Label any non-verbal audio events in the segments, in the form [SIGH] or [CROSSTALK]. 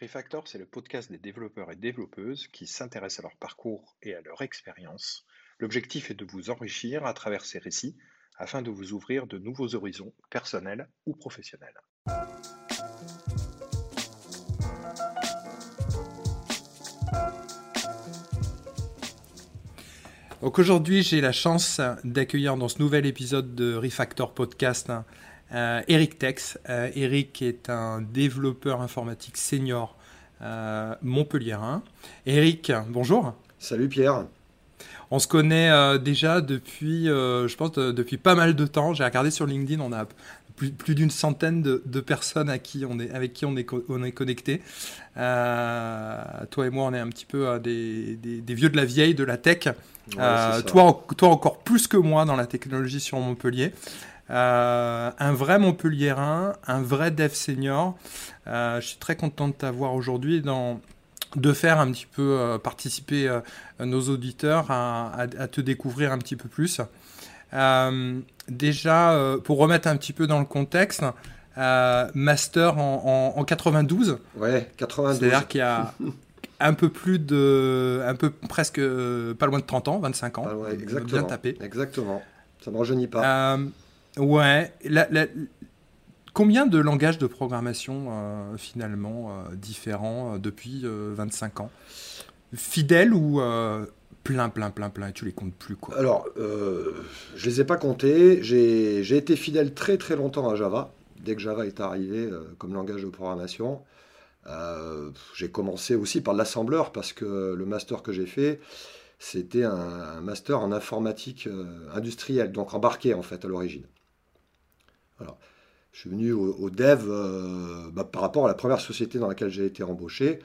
Refactor, c'est le podcast des développeurs et développeuses qui s'intéressent à leur parcours et à leur expérience. L'objectif est de vous enrichir à travers ces récits afin de vous ouvrir de nouveaux horizons personnels ou professionnels. Donc aujourd'hui, j'ai la chance d'accueillir dans ce nouvel épisode de Refactor Podcast euh, Eric Tex. Euh, Eric est un développeur informatique senior euh, montpelliérain. Eric, bonjour. Salut Pierre. On se connaît euh, déjà depuis, je pense, depuis pas mal de temps. J'ai regardé sur LinkedIn, on a plus, d'une centaine de, personnes à qui on est, avec qui on est, on est connecté. toi et moi, on est un petit peu des, des, vieux de la vieille, de la tech. toi, toi encore plus que moi dans la technologie sur Montpellier. Euh, un vrai Montpelliérain, un vrai dev senior. Euh, je suis très content de t'avoir aujourd'hui dans de faire un petit peu euh, participer nos auditeurs à, te découvrir un petit peu plus. déjà, pour remettre un petit peu dans le contexte, master en, 92. Ouais, 92. C'est-à-dire qu'il y a [LAUGHS] un peu plus de, un peu presque pas loin de 30 ans, 25 ans. Ah exactement. Bien tapé. Exactement. Ça ne rajeunit pas. Ouais. Combien de langages de programmation euh, finalement euh, différents euh, depuis 25 ans? Fidèles ou plein, plein, plein, plein et tu les comptes plus quoi? Alors, je les ai pas comptés. J'ai été fidèle très très longtemps à Java. Dès que Java est arrivé comme langage de programmation, j'ai commencé aussi par l'assembleur parce que le master que j'ai fait, c'était un, un, master en informatique industrielle, donc embarqué en fait à l'origine. Je suis venu au, dev euh, bah, par rapport à la première société dans laquelle j'ai été embauché,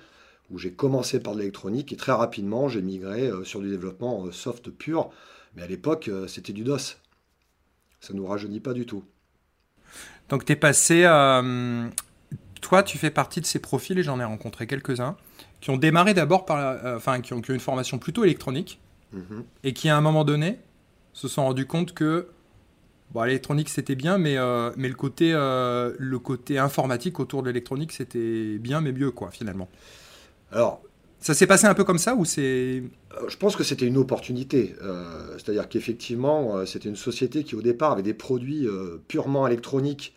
où j'ai commencé par de l'électronique et très rapidement j'ai migré euh, sur du développement euh, soft pur. Mais à l'époque, c'était du DOS. Ça ne nous rajeunit pas du tout. Donc tu es passé... toi, tu fais partie de ces profils, et j'en ai rencontré quelques-uns, qui ont démarré d'abord par... enfin, qui ont, une formation plutôt électronique, mhm. et qui à un moment donné se sont rendus compte que Bon, l'électronique c'était bien, mais, euh, mais le, côté, euh, le côté informatique autour de l'électronique c'était bien, mais mieux quoi finalement. Alors, ça s'est passé un peu comme ça ou c'est euh, Je pense que c'était une opportunité. C'est-à-dire qu'effectivement, c'était une société qui au départ avait des produits purement électroniques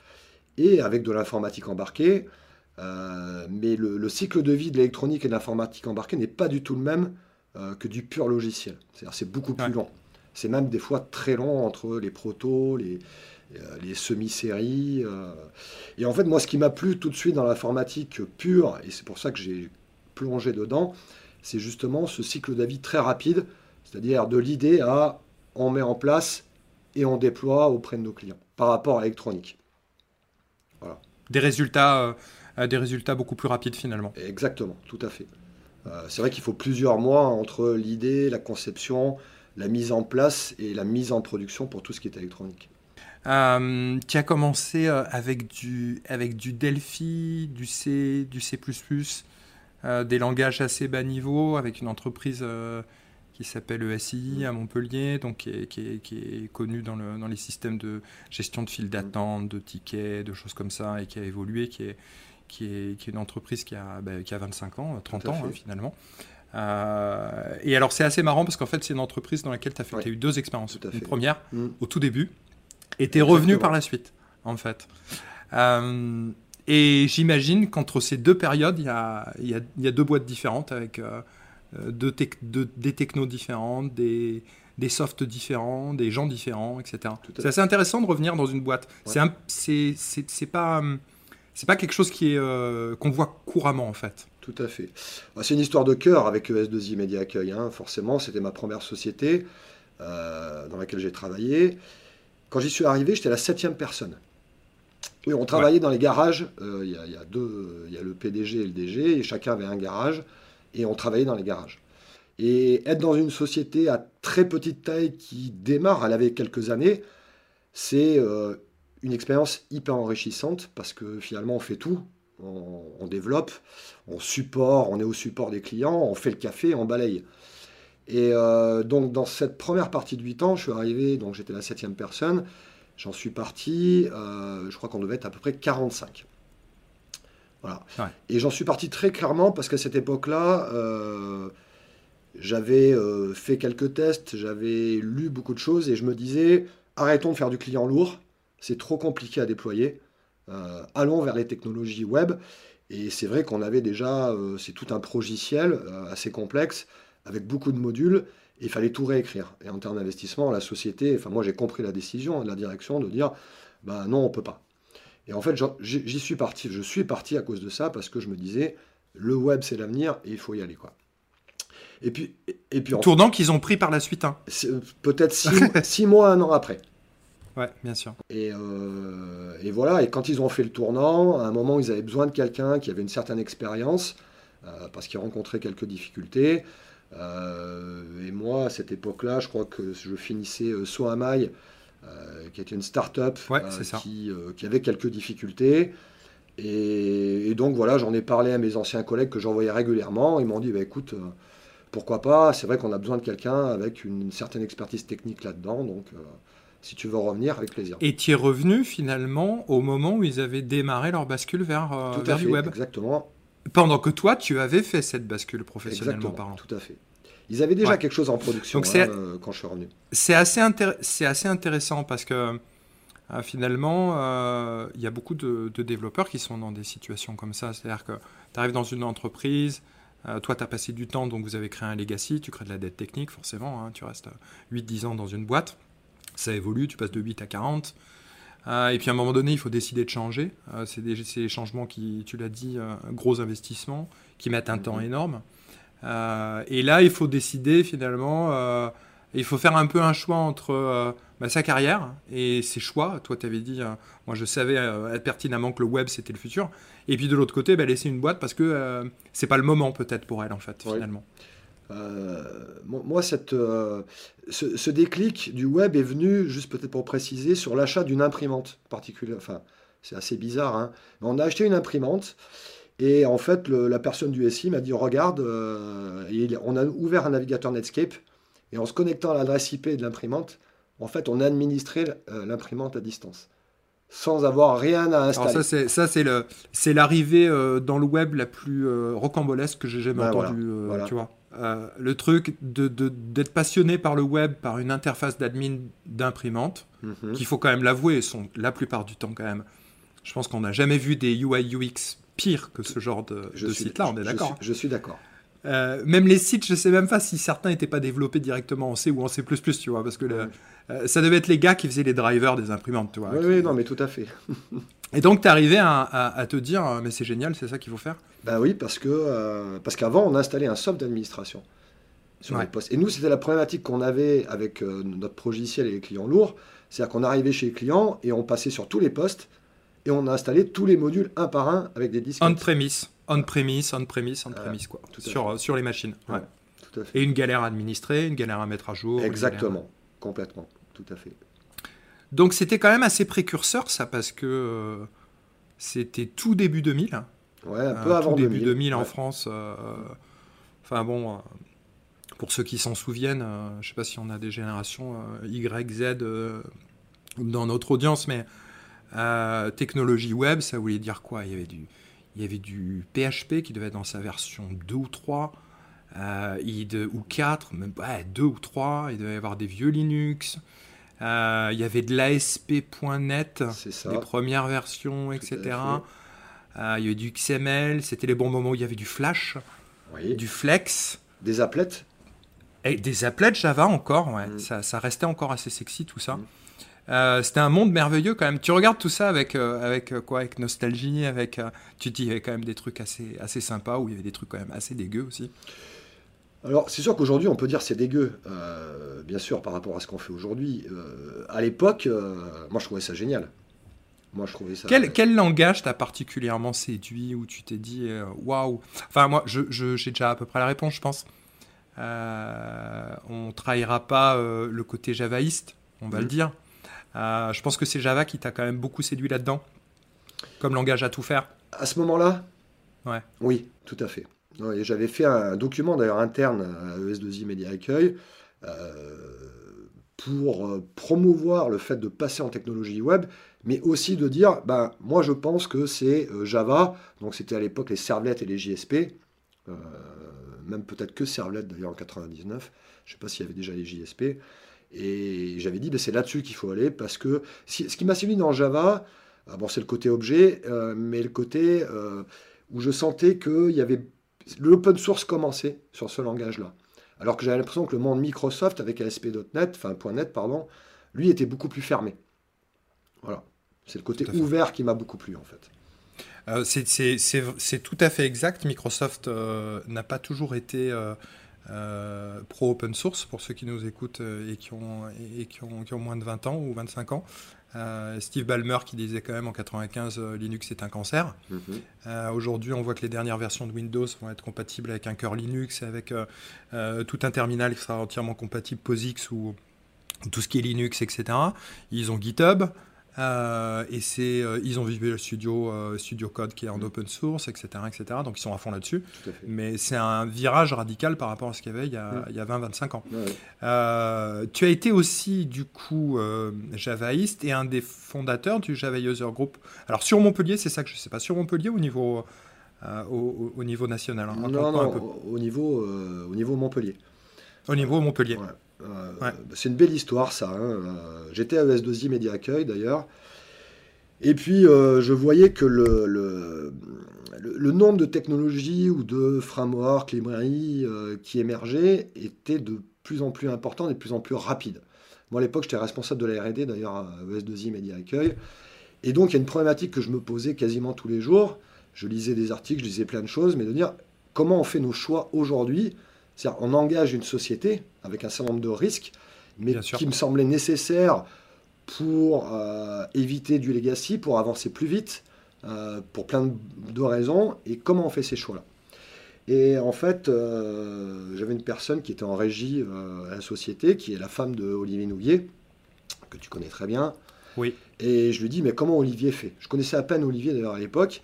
et avec de l'informatique embarquée. mais le, cycle de vie de l'électronique et de l'informatique embarquée n'est pas du tout le même que du pur logiciel. C'est-à-dire c'est beaucoup plus long. C'est même des fois très long entre les protos, les, euh, les semi-séries. Euh. Et en fait, moi, ce qui m'a plu tout de suite dans l'informatique pure, et c'est pour ça que j'ai plongé dedans, c'est justement ce cycle d'avis très rapide, c'est-à-dire de l'idée à on met en place et on déploie auprès de nos clients par rapport à l'électronique. Voilà. Des résultats, euh, des résultats beaucoup plus rapides finalement. Exactement, tout à fait. c'est vrai qu'il faut plusieurs mois entre l'idée, la conception, la mise en place et la mise en production pour tout ce qui est électronique. Euh, tu as commencé euh, avec du, avec du Delphi, du C, du C++, euh, des langages assez bas niveau, avec une entreprise qui s'appelle ESI à Montpellier, donc qui est, qui connue dans, le, dans, les systèmes de gestion de files d'attente, de tickets, de choses comme ça, et qui a évolué, qui est, qui est, qui est une entreprise qui a, bah, qui a 25 ans, 30 ans hein, finalement. Euh, et alors c'est assez marrant parce qu'en fait c'est une entreprise dans laquelle tu as, fait, as eu deux expériences. Une première mm. au tout début et tu es revenu par la suite en fait. Euh, et j'imagine qu'entre ces deux périodes il y a, y, a, y a, deux boîtes différentes avec euh, deux, des technos différentes, des, des softs différents, des gens différents, etc. C'est assez intéressant de revenir dans une boîte. C'est pas, pas quelque chose qu'on voit couramment en fait. Tout à fait. Bah, c'est une histoire de cœur avec ES2I Media Accueil. Hein. Forcément, c'était ma première société euh, dans laquelle j'ai travaillé. Quand j'y suis arrivé, j'étais la septième personne. Oui, on travaillait dans les garages. Euh, il y, a deux, il y a le PDG et le DG, et chacun avait un garage, et on travaillait dans les garages. Et être dans une société à très petite taille qui démarre, elle avait quelques années, c'est euh, une expérience hyper enrichissante parce que finalement on fait tout on, développe, on support, on est au support des clients, on fait le café, on balaye. Et euh, donc dans cette première partie de 8 ans, je suis arrivé, donc j'étais la septième personne, j'en suis parti, euh, je crois qu'on devait être à peu près 45. Voilà. Et j'en suis parti très clairement parce qu'à cette époque-là, j'avais fait quelques tests, j'avais lu beaucoup de choses et je me disais, arrêtons de faire du client lourd, c'est trop compliqué à déployer. Allons vers les technologies web. Et c'est vrai qu'on avait déjà, c'est tout un progiciel assez complexe avec beaucoup de modules, et il fallait tout réécrire. Et en termes d'investissement, la société, enfin moi j'ai compris la décision de la direction de dire, bah non, on peut pas. Et en fait, j'y suis parti, je suis parti à cause de ça, parce que je me disais, le web c'est l'avenir, et il faut y aller. quoi. Et puis, et puis Tournant qu'ils ont pris par la suite. Hein. Peut-être [LAUGHS] six, mois, un an après. Ouais, bien sûr. Et, euh, et, voilà, et quand ils ont fait le tournant, à un moment, ils avaient besoin de quelqu'un qui avait une certaine expérience, euh, parce qu'ils rencontraient quelques difficultés. Euh, et moi, à cette époque-là, je crois que je finissais Soamai, euh, qui était une start-up qui, qui, avait quelques difficultés. Et, donc voilà, j'en ai parlé à mes anciens collègues que j'envoyais régulièrement. Ils m'ont dit, bah, écoute, pourquoi pas? C'est vrai qu'on a besoin de quelqu'un avec une certaine expertise technique là-dedans. Donc si tu veux revenir, avec plaisir. Et tu es revenu finalement au moment où ils avaient démarré leur bascule vers, vers du web. Exactement. Pendant que toi, tu avais fait cette bascule professionnellement parlant. Tout à fait. Ils avaient déjà quelque chose en production hein, euh, quand je suis revenu. C'est assez, assez, intéressant parce que euh, finalement, euh, il y a beaucoup de, développeurs qui sont dans des situations comme ça. C'est-à-dire que tu arrives dans une entreprise, toi, tu as passé du temps, donc vous avez créé un legacy, tu crées de la dette technique, forcément. Hein, tu restes 8-10 ans dans une boîte. Ça évolue, tu passes de 8 à 40. et puis à un moment donné, il faut décider de changer. c'est des, changements qui, tu l'as dit, gros investissements, qui mettent un mhm. temps énorme. Euh, et là, il faut décider finalement, euh, il faut faire un peu un choix entre euh, bah, sa carrière et ses choix. Toi, tu avais dit, moi je savais pertinemment que le web c'était le futur. Et puis de l'autre côté, bah, laisser une boîte parce que c'est pas le moment peut-être pour elle en fait, finalement. Moi, cette, ce, ce, déclic du web est venu, juste peut-être pour préciser, sur l'achat d'une imprimante particulière. Enfin, c'est assez bizarre. Hein. on a acheté une imprimante et en fait, la personne du SI m'a dit Regarde, euh, on a ouvert un navigateur Netscape et en se connectant à l'adresse IP de l'imprimante, en fait, on a administré euh, l'imprimante à distance sans avoir rien à installer. Alors ça, ça c'est le, c'est l'arrivée euh, dans le web la plus rocambolesque que j'ai jamais ben entendue. Tu vois, le truc de, d'être passionné par le web, par une interface d'admin d'imprimante, mhm. qu'il faut quand même l'avouer, sont la plupart du temps quand même. Je pense qu'on n'a jamais vu des UI UX pire que ce genre de, site-là, on est d'accord. Je, suis, d'accord. Euh, même les sites, je sais même pas si certains n'étaient pas développés directement en C ou en C++, tu vois, parce que euh, ça devait être les gars qui faisaient les drivers des imprimantes, tu vois. Oui, oui non, mais tout à fait. [LAUGHS] Et donc, tu arrivé à, te dire, euh, mais c'est génial, c'est ça qu'il faut faire? Ben oui, parce que parce qu'avant, on installait un soft d'administration sur les postes. Et nous, c'était la problématique qu'on avait avec notre progiciel et les clients lourds, c'est-à-dire qu'on arrivait chez les clients et on passait sur tous les postes et on a installé tous les modules un par un avec des disques. On-premise, on-premise, on-premise, on-premise, quoi. Sur, sur les machines. Ouais. Tout à fait. Et une galère à administrer, une galère à mettre à jour. Exactement, complètement, tout à fait. Donc c'était quand même assez précurseur ça, parce que euh, c'était tout début 2000. Ouais, un peu avant tout début 2000, en France. Euh, enfin bon, euh, pour ceux qui s'en souviennent, je ne sais pas si on a des générations Y, Z dans notre audience, mais euh, technologie web, ça voulait dire quoi? Il y, avait du, il y avait du PHP qui devait être dans sa version 2 ou 3, euh, ou 4, même ouais, 2 ou 3, il devait y avoir des vieux Linux. Euh, il y avait de l'ASP.NET, les premières versions, etc. il y avait du XML, c'était les bons moments où il y avait du Flash, du Flex. Des applets et Des applets Java encore, ouais. Mm. Ça, ça, restait encore assez sexy tout ça. Mm. Euh, c'était un monde merveilleux quand même. Tu regardes tout ça avec, euh, avec euh, quoi Avec nostalgie, avec. tu te dis, il y avait quand même des trucs assez, assez sympas, ou il y avait des trucs quand même assez dégueux aussi. Alors, c'est sûr qu'aujourd'hui, on peut dire c'est dégueu, bien sûr, par rapport à ce qu'on fait aujourd'hui. à l'époque, moi, je trouvais ça génial. Moi, je trouvais ça. Quel, quel langage t'a particulièrement séduit, où tu t'es dit, waouh? Enfin, moi, j'ai je, déjà à peu près la réponse, je pense. on trahira pas le côté javaïste, on va le mmh. dire. Euh, je pense que c'est Java qui t'a quand même beaucoup séduit là-dedans, comme langage à tout faire. À ce moment-là? Ouais. Oui, tout à fait. J'avais fait un document d'ailleurs interne à ES2I Media Accueil euh, pour euh, promouvoir le fait de passer en technologie web. mais aussi de dire, ben, moi je pense que c'est Java, donc c'était à l'époque les servlettes et les JSP, même peut-être que servlettes d'ailleurs en 99, je ne sais pas s'il y avait déjà les JSP, et j'avais dit, ben, c'est là-dessus qu'il faut aller, parce que ce qui m'a séduit dans Java, ah bon, c'est le côté objet, mais le côté où je sentais qu'il y avait l'open source commençait sur ce langage-là. Alors que j'avais l'impression que le monde Microsoft avec ASP.NET, enfin .NET pardon, lui était beaucoup plus fermé. Voilà, c'est le côté ouvert qui m'a beaucoup plu en fait. Euh, c'est tout à fait exact. Microsoft euh, n'a pas toujours été euh, pro open source pour ceux qui nous écoutent et, qui ont, et qui, ont, qui ont moins de 20 ans ou 25 ans. Euh, Steve Ballmer qui disait quand même en 95 euh, Linux est un cancer. Mhm. Euh, aujourd'hui, on voit que les dernières versions de Windows vont être compatibles avec un cœur Linux, avec tout un terminal qui sera entièrement compatible POSIX ou tout ce qui est Linux, etc. Ils ont GitHub. Euh, et c'est, euh, ils ont Visual Studio, euh, Studio Code qui est en mm. open source, etc., etc. Donc ils sont à fond là-dessus. Mais c'est un virage radical par rapport à ce qu'il y avait il y a, mm. a 20-25 ans. tu as été aussi du coup javaïste et un des fondateurs du Java User Group. Alors sur Montpellier, c'est ça que je sais pas. Sur Montpellier au niveau au, niveau national. Hein, non, non, au niveau au niveau Montpellier. Au niveau Montpellier. Euh, c'est une belle histoire, ça. Hein. Euh, j'étais à ES2I Média Accueil, d'ailleurs. Et puis, euh, je voyais que le, le, nombre de technologies ou de frameworks, librairies qui émergeaient était de plus en plus important, et de plus en plus rapide. Moi, à l'époque, j'étais responsable de la R&D, d'ailleurs, à ES2I Média Accueil. Et donc, il y a une problématique que je me posais quasiment tous les jours. Je lisais des articles, je lisais plein de choses, mais de dire comment on fait nos choix aujourd'hui c'est-à-dire, on engage une société avec un certain nombre de risques, mais qui me semblait nécessaire pour euh, éviter du legacy, pour avancer plus vite, euh, pour plein de, raisons. Et comment on fait ces choix-là? Et en fait, euh, j'avais une personne qui était en régie à la société, qui est la femme de Olivier Nouvier, que tu connais très bien. Oui. Et je lui dis, mais comment Olivier fait? Je connaissais à peine Olivier d'ailleurs à l'époque.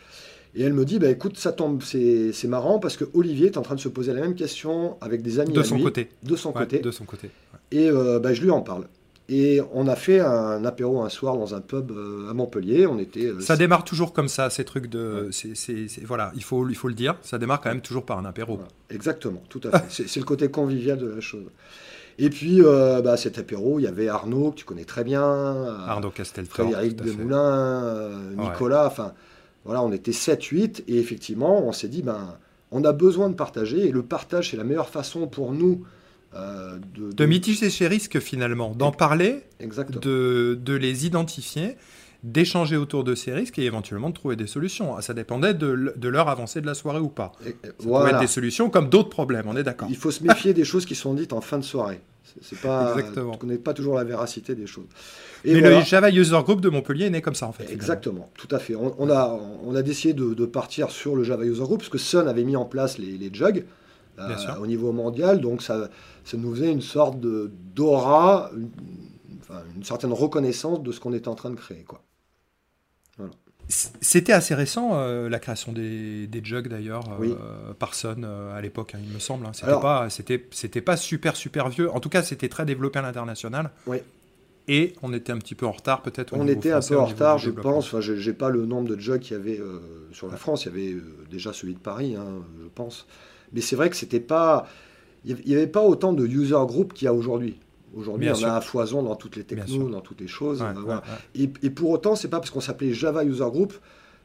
Et elle me dit, bah, écoute, ça tombe, c'est marrant parce que Olivier est en train de se poser la même question avec des amis de son côté. De son côté. De son côté. Et euh, bah, je lui en parle. Et on a fait un apéro un soir dans un pub euh, à Montpellier. On était. Euh, ça démarre toujours comme ça, ces trucs de. voilà, il faut, il faut le dire. Ça démarre quand même toujours par un apéro. Exactement, tout à fait. [LAUGHS] c'est le côté convivial de la chose. Et puis, bah, cet apéro, il y avait Arnaud, que tu connais très bien. Arnaud Castelfort. Frédéric Demoulin, Nicolas, enfin. Voilà, on était 7-8 et effectivement, on s'est dit, ben, on a besoin de partager et le partage, c'est la meilleure façon pour nous euh, de, de... mitiger ces risques finalement, d'en parler, de, de, les identifier, d'échanger autour de ces risques et éventuellement de trouver des solutions. Ça dépendait de, de l'heure avancée de la soirée ou pas. Ça voilà. être des solutions comme d'autres problèmes, on est d'accord. Il faut se méfier des choses qui sont dites en fin de soirée. C'est pas, Exactement. On ne connaît pas toujours la véracité des choses. Et Mais le Java User Group de Montpellier est né comme ça en fait. Exactement, tout à fait. On, a, on a décidé de, partir sur le Java User Group parce que Sun avait mis en place les, les jugs euh, au niveau mondial, donc ça, ça nous faisait une sorte d'aura, une, enfin, une certaine reconnaissance de ce qu'on était en train de créer. Quoi. C'était assez récent euh, la création des, des jugs d'ailleurs euh, par Sun à l'époque, hein, il me semble. Hein. C'était pas, c'était, c'était pas super super vieux. En tout cas, c'était très développé à l'international. Oui. Et on était un petit peu en retard peut-être. On était un peu en retard, je pense. Enfin, j'ai pas le nombre de jugs qu'il y avait euh, sur la France. Il y avait déjà celui de Paris, hein, je pense. Mais c'est vrai que c'était pas, il n'y avait pas autant de user group qu'il y a aujourd'hui. Aujourd'hui, on a un foison dans toutes les technos, dans toutes les choses. et, et, pour autant, c'est pas parce qu'on s'appelait Java User Group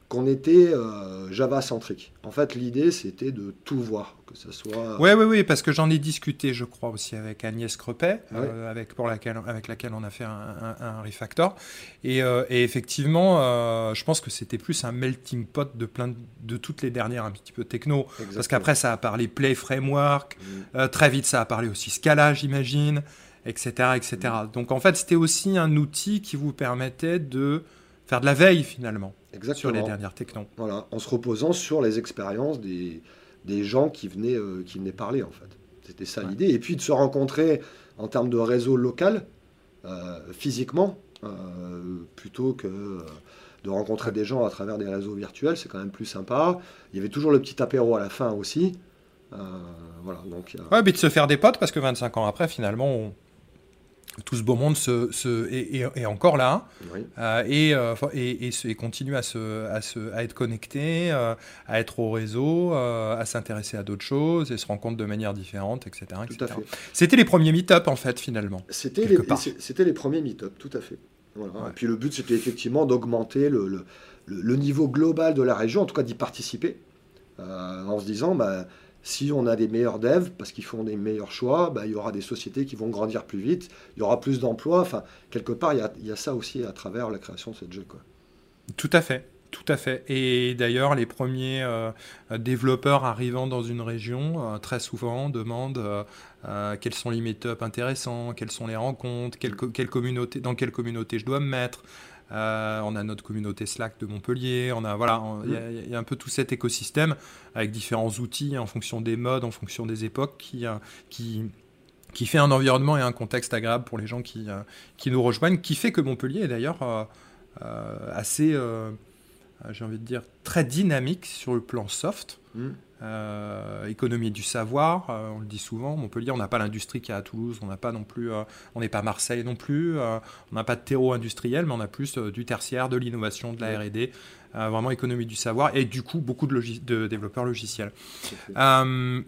qu'on était euh, Java centrique. En fait, l'idée c'était de tout voir, que ce soit. Oui, oui, oui, parce que j'en ai discuté, je crois aussi avec Agnès Crepet, euh, avec pour laquelle avec laquelle on a fait un, refactor, et, euh, et effectivement, je pense que c'était plus un melting pot de plein de, toutes les dernières un petit peu techno, parce qu'après ça a parlé Play Framework, mm. très vite ça a parlé aussi Scala, j'imagine, etc., etc. Mm. Donc en fait, c'était aussi un outil qui vous permettait de faire de la veille finalement sur les dernières technos. Voilà, en se reposant sur les expériences des, des gens qui venaient, euh, qui venaient parler en fait. C'était ça l'idée. Et puis de se rencontrer en termes de réseau local, euh, physiquement, euh, plutôt que de rencontrer des gens à travers des réseaux virtuels, c'est quand même plus sympa. Il y avait toujours le petit apéro à la fin aussi. voilà, donc, ouais, mais de se faire des potes parce que 25 ans après, finalement, tout ce beau monde se, se- est, est- est encore là Oui. euh, et, euh, et, et se- et continue à, se, à, se, à être connecté, euh, à être au réseau, à s'intéresser à d'autres choses et se rendre compte de manière différente, etc. C'était les premiers meet-up en fait finalement. C'était les, c'était premiers meet-up, tout à fait. Voilà. Ouais. Et puis le but, c'était effectivement d'augmenter le, le- le- le niveau global de la région, en tout cas d'y participer, en se disant, bah, si on a des meilleurs devs, parce qu'ils font des meilleurs choix, bah, il y aura des sociétés qui vont grandir plus vite, il y aura plus d'emplois. Enfin, quelque part, il y a, y a ça aussi à travers la création de cette jeu. Quoi. Tout à fait. Tout à fait. Et d'ailleurs, les premiers euh, développeurs arrivant dans une région, euh, très souvent, demandent euh, euh, quels sont les meet-up intéressants, quelles sont les rencontres, quelle, quelle communauté, dans quelle communauté je dois me mettre. Euh, on a notre communauté Slack de Montpellier. On a voilà, on- il y a- il y, a un peu tout cet écosystème avec différents outils en fonction des modes, en fonction des époques, qui, euh, qui qui fait un environnement et un contexte agréable pour les gens qui, euh, qui nous rejoignent, qui fait que Montpellier est d'ailleurs assez, j'ai envie de dire, très dynamique sur le plan soft. Mm. Euh, économie du savoir, euh, on le dit souvent, Montpellier, on n'a pas l'industrie qu'il y a à Toulouse, on n'a pas non plus, euh, on n'est pas Marseille non plus, on n'a pas de terreau industriel, mais on a plus du tertiaire, de l'innovation, de la. R&D, vraiment économie du savoir, et du coup beaucoup de, logis- de développeurs logiciels.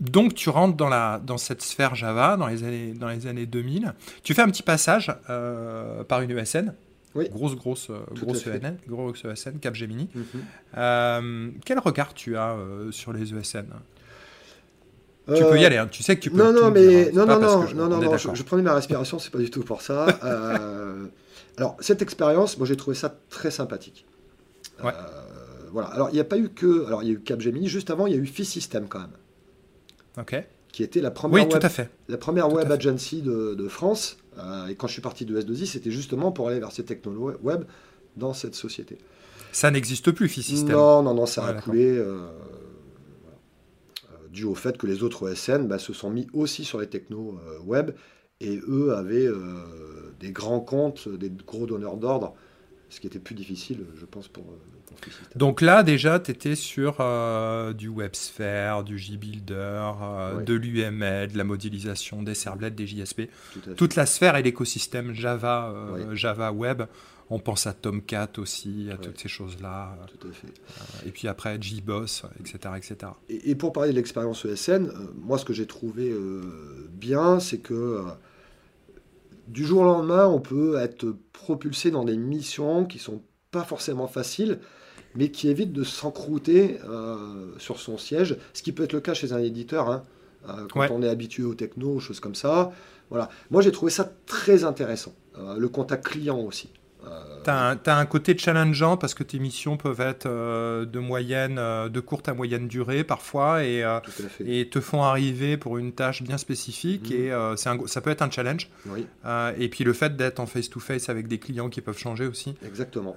Donc tu rentres dans, la, dans cette sphère Java dans les années, dans les années 2000. Tu fais un petit passage par une ESN. Oui. Grosse, grosse, euh, Tout grosse. ESN, grosse ESN, Capgemini. Mhm. Euh, quel regard tu as euh, sur les ESN Tu peux y aller, hein. tu sais que tu peux Non, non, dire, hein. mais C'est non, non, non, je- non, on non, je, je prenais ma respiration, c'est pas du tout pour ça. [LAUGHS] Euh, alors, cette expérience, moi, j'ai trouvé ça très sympathique. Ouais. Euh, voilà. Alors, il n'y a pas eu que, alors, il y a eu Capgemini. Juste avant, il y a eu Fee System quand même, Ok. qui était la première Oui, web, tout à fait. la première Tout web agency de, de France. Euh, et quand je suis parti de S2I, c'était justement pour aller vers ces technologies web dans cette société. Ça n'existe plus, Fee System. Non, non, non, ça Ouais, a coulé. euh. Euh, dû au fait que les autres ESN bah, se sont mis aussi sur les technos euh, web et eux avaient des grands comptes, des gros donneurs d'ordre, ce qui était plus difficile, je pense, pour, Donc là, déjà, tu étais sur euh, du WebSphere, du JBuilder, euh, de l'UML, de la modélisation, des servlets, des JSP. Tout toute la sphère et l'écosystème Java, euh, Oui. Java Web. On pense à Tomcat aussi, à toutes ces choses-là. Tout à fait. Et puis après, JBoss, etc. etc. Et, et pour parler de l'expérience ESN, euh, moi ce que j'ai trouvé euh, bien, c'est que euh, du jour au lendemain, on peut être propulsé dans des missions qui sont pas forcément faciles, mais qui évitent de s'encrouter euh, sur son siège, ce qui peut être le cas chez un éditeur, hein, euh, quand Ouais. on est habitué aux techno, aux choses comme ça. Voilà. Moi j'ai trouvé ça très intéressant. Euh, le contact client aussi. Euh, Tu as, un côté challengeant parce que tes missions peuvent être euh, de moyenne, euh, de courte à moyenne durée parfois et, euh, te font arriver pour une tâche bien spécifique Mhm. et un, ça peut être un challenge. Oui, et puis le fait d'être en face-to-face avec des clients qui peuvent changer aussi. exactement.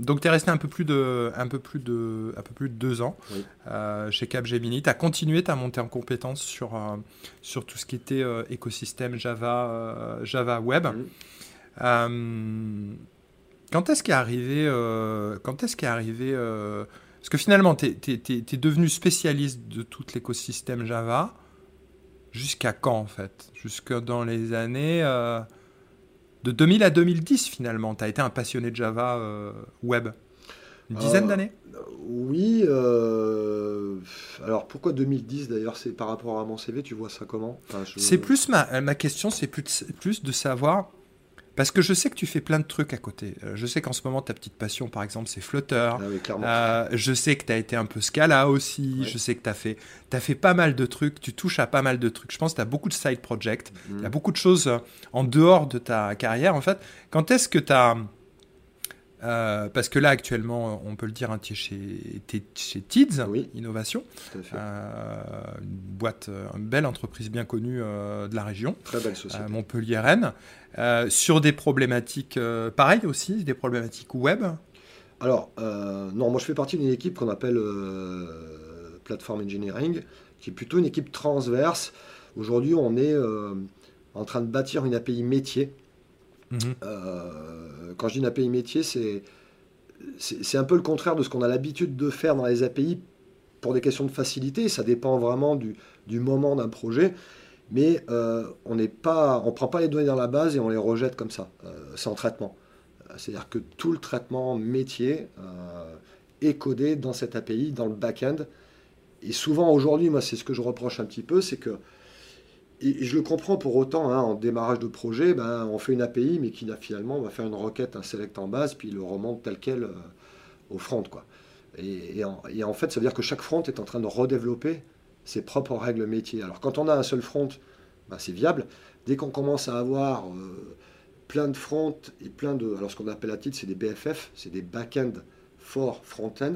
Donc tu es resté un peu plus de, un peu plus de, un peu plus de deux ans Oui. chez Capgemini. Tu as continué ta montée en compétences sur, sur tout ce qui était écosystème Java, Java Web. Mhm. Euh, quand est-ce qu'est arrivé, euh, quand est-ce qu'est arrivé euh, Parce que finalement, tu es, devenu spécialiste de tout l'écosystème Java. Jusqu'à quand en fait? Jusque dans les années euh, de 2000 à 2010 finalement. Tu as été un passionné de Java euh, web? Une dizaine Euh, d'années? Oui. Alors pourquoi 2010 d'ailleurs C'est par rapport à mon CV, tu vois ça comment? Enfin, je- C'est plus ma, ma question, c'est plus, plus de savoir. Parce que je sais que tu fais plein de trucs à côté. Euh, Je sais qu'en ce moment, ta petite passion, par exemple, c'est Flutter. Ah oui. Euh, je sais que tu as été un peu Scala aussi. Ouais. Je sais que tu as fait, as fait pas mal de trucs. Tu touches à pas mal de trucs. Je pense que tu as beaucoup de side projects. Il y a beaucoup de choses en dehors de ta carrière. En fait, quand est-ce que tu as. Euh, parce que là, actuellement, on peut le dire, hein, tu es chez, Tids Oui. Innovation, euh, une boîte, euh, une belle entreprise bien connue euh, de la région. Très belle société. Montpellier-Rennes, sur des problématiques pareilles aussi, des problématiques web? Alors, non, moi je fais partie d'une équipe qu'on appelle Platform Engineering, qui est plutôt une équipe transverse. Aujourd'hui, on est en train de bâtir une API métier. Mhm. Euh, quand je dis une API métier, c'est c'est un peu le contraire de ce qu'on a l'habitude de faire dans les API pour des questions de facilité. Ça dépend vraiment du, du moment d'un projet. mais on n'est pas, on prend pas les données dans la base et on les rejette comme ça, sans traitement. C'est-à-dire que tout le traitement métier est codé dans cette API, dans le back-end. Et souvent aujourd'hui, moi, c'est ce que je reproche un petit peu, c'est que, et je le comprends pour autant, hein, en démarrage de projet, ben, on fait une API, mais qui finalement on va faire une requête, un select en base, puis le remonte tel quel euh, au front. Quoi. Et, en, fait, ça veut dire que chaque front est en train de redévelopper ses propres règles métiers. Alors quand on a un seul front, ben, c'est viable. Dès qu'on commence à avoir euh, plein de fronts et plein de... Alors ce qu'on appelle à titre, c'est des BFF, c'est des back-end for front-end,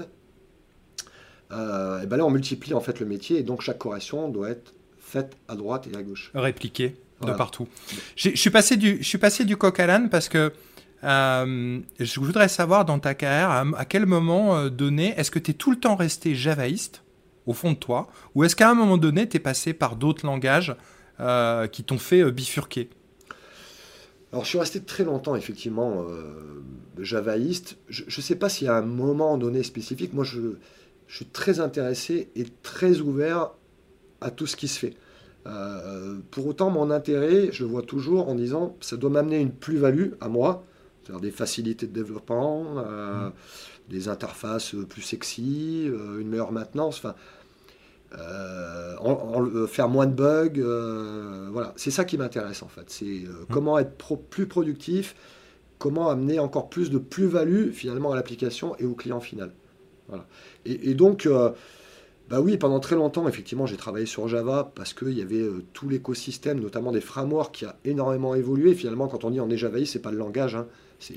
euh, et ben là on multiplie en fait le métier et donc chaque correction doit être faite à droite et à gauche. Répliquée de partout. Je suis passé du, je suis passé du coq à l'âne parce que euh, je voudrais savoir dans ta carrière à, quel moment euh, donné est-ce que tu es tout le temps resté javaïste au fond de toi ou est-ce qu'à un moment donné tu es passé par d'autres langages qui t'ont fait bifurquer? Alors je suis resté très longtemps effectivement euh, javaïste. Je ne sais pas s'il y a un moment donné spécifique. Moi je, suis très intéressé et très ouvert à tout ce qui se fait. Euh, pour autant mon intérêt, je le vois toujours en disant ça doit m'amener une plus-value à moi, c'est-à-dire des facilités de développement, euh, mmh. des interfaces plus sexy, une meilleure maintenance. Enfin, euh, en, faire moins de bugs. Euh, voilà, c'est ça qui m'intéresse en fait. C'est euh, mmh. comment être plus productif, comment amener encore plus de plus-value finalement à l'application et au client final. Voilà. Et, donc, bah oui, pendant très longtemps, effectivement, j'ai travaillé sur Java parce qu'il y avait tout l'écosystème, notamment des frameworks, qui a énormément évolué. Finalement, quand on dit on est Javaïste, c'est pas le langage. Hein.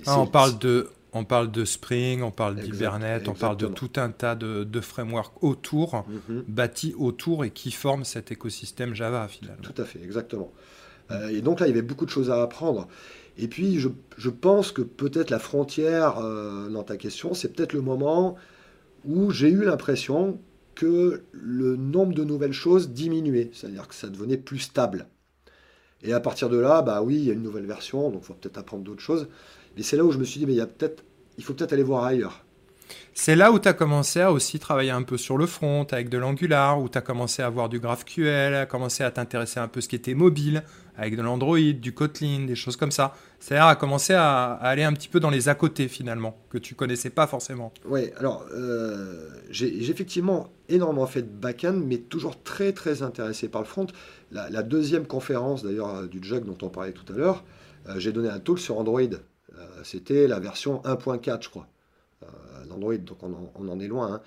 Ah, on parle de on parle de Spring, on parle d'Hibernate, on parle de tout un tas de, frameworks autour, mhm. bâtis autour et qui forment cet écosystème Java finalement. Tout à fait, exactement. Euh, et donc là, il y avait beaucoup de choses à apprendre. Et puis, je, pense que peut-être la frontière euh, dans ta question, c'est peut-être le moment où j'ai eu l'impression que le nombre de nouvelles choses diminuait, c'est-à-dire que ça devenait plus stable. Et à partir de là, bah oui, il y a une nouvelle version, donc il faut peut-être apprendre d'autres choses. Mais c'est là où je me suis dit, mais il, y a peut-être, il faut peut-être aller voir ailleurs. C'est là où tu as commencé à aussi travailler un peu sur le front avec de l'Angular, où tu as commencé à voir du GraphQL, à commencer à t'intéresser un peu à ce qui était mobile, avec de l'Android, du Kotlin, des choses comme ça. C'est-à-dire à commencer à, aller un petit peu dans les à côté finalement, que tu connaissais pas forcément. Oui, alors euh, j'ai effectivement énormément fait de back-end, mais toujours très très intéressé par le front. La, deuxième conférence d'ailleurs du Jug dont on parlait tout à l'heure, euh, j'ai donné un talk sur Android euh, c'était la version 1.4, je crois, d'Android, euh, donc on en, est loin. Hein.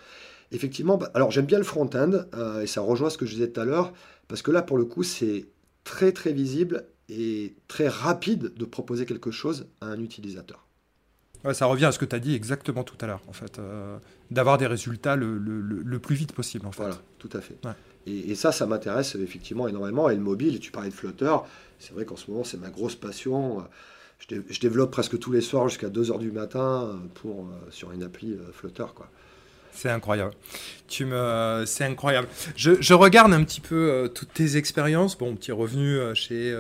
Effectivement, bah, alors j'aime bien le front-end, euh, et ça rejoint ce que je disais tout à l'heure, parce que là, pour le coup, c'est très très visible et très rapide de proposer quelque chose à un utilisateur. ça revient à ce que tu as dit exactement tout à l'heure, en fait, d'avoir des résultats le, plus vite possible, en fait. Voilà, tout à fait. Et, et, ça, ça m'intéresse effectivement énormément. Et le mobile, tu parlais de Flutter, c'est vrai qu'en ce moment, c'est ma grosse passion je, développe presque tous les soirs jusqu'à 2h du matin euh, pour, euh, sur une appli euh, Flutter. Quoi. C'est incroyable. Tu me, c'est incroyable. Je, regarde un petit peu toutes tes expériences. Bon, tu es revenu chez.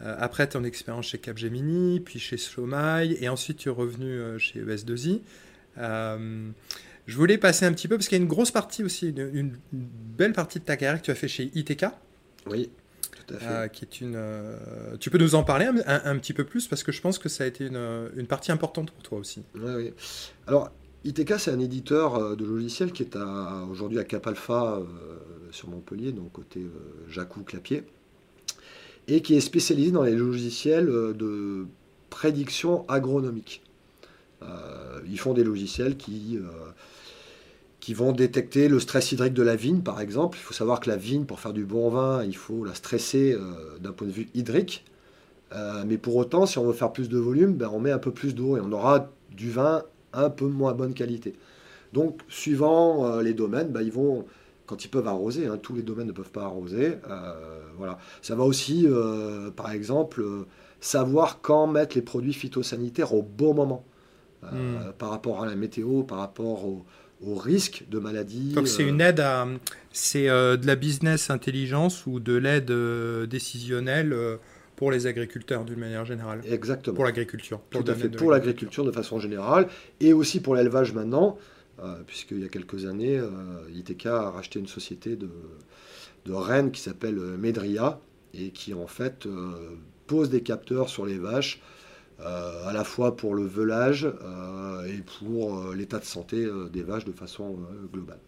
après ton expérience chez Capgemini, puis chez Slowmy, et ensuite tu es revenu chez ES2I. je voulais passer un petit peu, parce qu'il y a une grosse partie aussi, une, une, belle partie de ta carrière que tu as fait chez ITK. Oui. Euh, qui est une. Euh, tu peux nous en parler un, petit peu plus parce que je pense que ça a été une, partie importante pour toi aussi. Oui, oui. Alors, ITK, c'est un éditeur euh, de logiciels qui est aujourd'hui à Cap Alpha sur Montpellier, donc côté Jacou Clapier, et qui est spécialisé dans les logiciels de prédiction agronomique. ils font des logiciels qui qui vont détecter le stress hydrique de la vigne, par exemple. Il faut savoir que la vigne, pour faire du bon vin, il faut la stresser euh, d'un point de vue hydrique. Euh, mais pour autant, si on veut faire plus de volume, ben, on met un peu plus d'eau et on aura du vin un peu moins bonne qualité. Donc, suivant euh, les domaines, ben, ils vont, quand ils peuvent arroser, hein, tous les domaines ne peuvent pas arroser. voilà. Ça va aussi, par exemple, savoir quand mettre les produits phytosanitaires au bon moment. Hmm. Par rapport à la météo, par rapport au, au risque de maladie. Donc c'est une euh, aide à... C'est euh, de la business intelligence ou de l'aide euh, décisionnelle pour les agriculteurs d'une manière générale. Exactement. Pour l'agriculture. Tout à fait. Pour l'agriculture de façon générale et aussi pour l'élevage maintenant. puisqu'il y a quelques années, ITK a racheté une société de, de Rennes qui s'appelle Medria et qui en fait pose des capteurs sur les vaches à la fois pour le velage et pour l'état de santé des vaches de façon globale.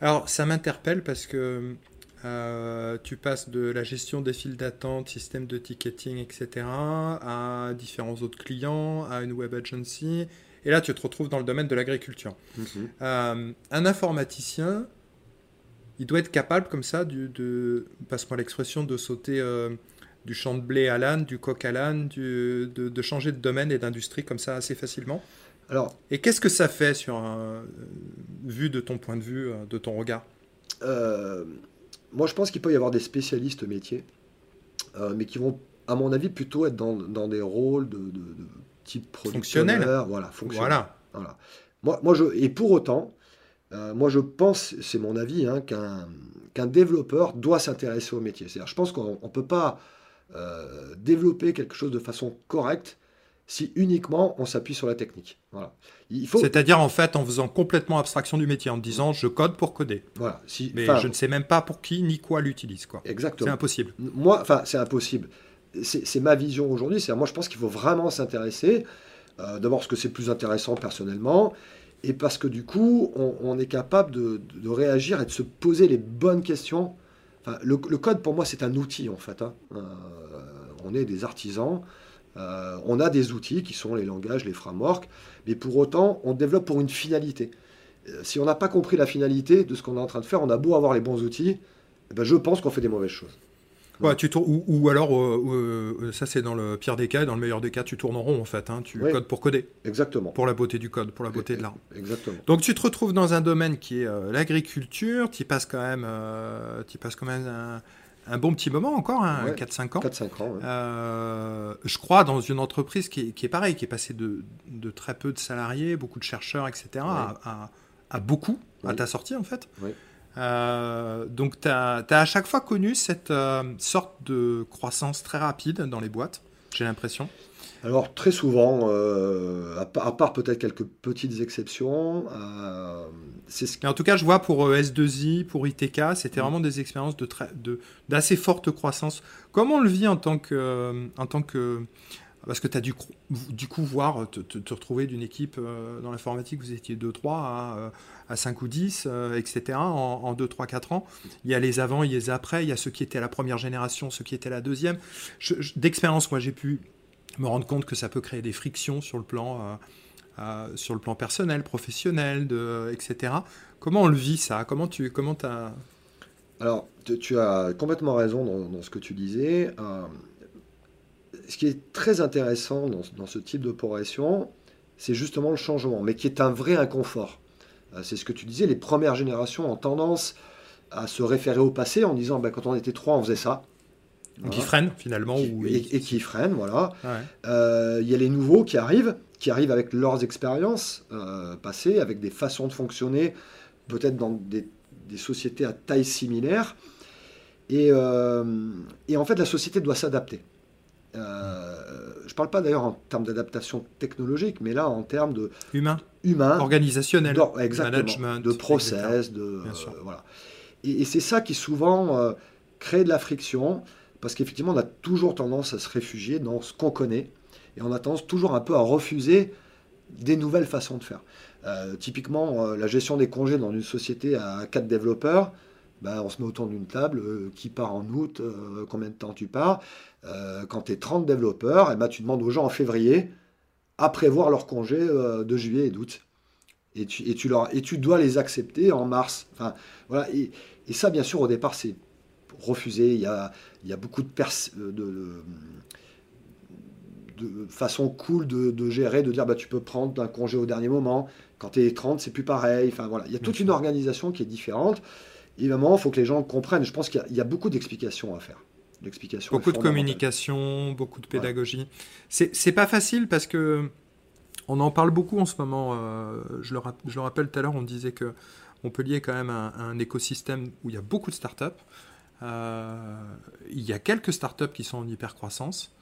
Alors ça m'interpelle parce que euh, tu passes de la gestion des files d'attente, système de ticketing, etc., à différents autres clients, à une web agency. Et là, tu te retrouves dans le domaine de l'agriculture. Mhm. Euh, un informaticien, il doit être capable comme ça, de, passe-moi l'expression, de sauter euh, du champ de blé à l'âne, du coq à l'âne, de, de, changer de domaine et d'industrie comme ça assez facilement. Alors, et qu'est-ce que ça fait sur un, vu de ton point de vue, de ton regard? Moi, je pense qu'il peut y avoir des spécialistes métiers, euh, mais qui vont, à mon avis, plutôt être dans, des rôles de, type fonctionnel. Voilà, fonctionnel. Voilà. Moi, moi je, et pour autant, euh, moi, je pense, c'est mon avis, hein, qu'un développeur doit s'intéresser au métier. C'est-à-dire, je pense qu'on ne peut pas euh, développer quelque chose de façon correcte si uniquement on s'appuie sur la technique. Voilà. Faut... C'est-à-dire en fait en faisant complètement abstraction du métier, en disant je code pour coder. Voilà. Si, Mais je ne sais même pas pour qui ni quoi l'utilise. Quoi. Exactement. C'est impossible. Moi, enfin, c'est impossible. C'est ma vision aujourd'hui. C'est moi, je pense qu'il faut vraiment s'intéresser. Euh, D'abord, parce que c'est plus intéressant personnellement, et parce que du coup, on, est capable de, réagir et de se poser les bonnes questions. Enfin, le, code, pour moi, c'est un outil en fait. Hein. Euh, on est des artisans. Euh, on a des outils qui sont les langages, les frameworks, mais pour autant, on développe pour une finalité. Euh, si on n'a pas compris la finalité de ce qu'on est en train de faire, on a beau avoir les bons outils, eh ben je pense qu'on fait des mauvaises choses. tu ou, alors, euh, ça c'est dans le pire des cas, dans le meilleur des cas, tu tournes en rond en fait. Hein. tu codes pour coder. Exactement. Pour la beauté du code, pour la beauté de l'art. Exactement. Donc tu te retrouves dans un domaine qui est l'agriculture, tu passes quand même, tu passes quand même un, un bon petit moment encore, 4-5 ans. 4-5 ans. Euh, je crois dans une entreprise qui est, pareil, qui est passée de, très peu de salariés, beaucoup de chercheurs, etc., à, beaucoup, à ta sortie en fait. Euh, donc tu as, à chaque fois connu cette euh, sorte de croissance très rapide dans les boîtes, j'ai l'impression? Alors très souvent, euh, à, part, peut-être quelques petites exceptions, euh, c'est ce... En tout cas, je vois pour euh, S2I, pour ITK, c'était mm. vraiment des expériences de d'assez forte croissance. Comment on le vit en tant que, en tant que parce que tu as dû du coup voir te, retrouver d'une équipe dans l'informatique, vous étiez 2-3 à, à, 5 ou 10, etc. en, 2, 3, 4 ans. Il y a les avant, il y a les après, il y a ceux qui étaient à la première génération, ceux qui étaient à la deuxième. D'expérience, moi j'ai pu me rendre compte que ça peut créer des frictions sur le plan, euh, euh, sur le plan personnel, professionnel, de, etc. Comment on le vit ça? Comment tu comment as... Alors, tu, as complètement raison dans, ce que tu disais. Euh, ce qui est très intéressant dans, ce type d'opération, c'est justement le changement, mais qui est un vrai inconfort. c'est ce que tu disais, les premières générations ont tendance à se référer au passé en disant ben, quand on était trois, on faisait ça. Qui freinent finalement. et, qui freinent, voilà. Euh, il y a les nouveaux qui arrivent, qui arrivent avec leurs expériences euh, passées, avec des façons de fonctionner, peut-être dans des, sociétés à taille similaire. Et, euh, et, en fait, la société doit s'adapter. je ne parle pas d'ailleurs en termes d'adaptation technologique, mais là en termes de humain, humain organisationnel, management, de process, de voilà. Et, et c'est ça qui souvent crée de la friction parce qu'effectivement, on a toujours tendance à se réfugier dans ce qu'on connaît, et on a tendance toujours un peu à refuser des nouvelles façons de faire. Euh, typiquement, euh, la gestion des congés dans une société à 4 développeurs, ben, on se met autour d'une table, euh, qui part en août, combien de temps tu pars. quand tu es 30 développeurs, et eh ben, tu demandes aux gens en février à prévoir leurs congés de juillet et d'août. Et tu, leur, dois les accepter en mars. Enfin, voilà. et ça, bien sûr, au départ, c'est refusé. Il y a, il y a beaucoup de, de, de, de, façon cool de, gérer, de dire bah, tu peux prendre un congé au dernier moment. Quand tu es 30, c'est plus pareil. Enfin, voilà. Il y a toute une organisation qui est différente. Évidemment, il faut que les gens comprennent. Je pense qu'il y, a beaucoup d'explications à faire. Beaucoup de communication, beaucoup de pédagogie. Ouais. C'est pas facile parce que on en parle beaucoup en ce moment. Euh, je, le, je, le, rappelle tout à l'heure, on disait que Montpellier est quand même un, un écosystème où il y a beaucoup de startups. Euh, il y a quelques startups qui sont en hypercroissance,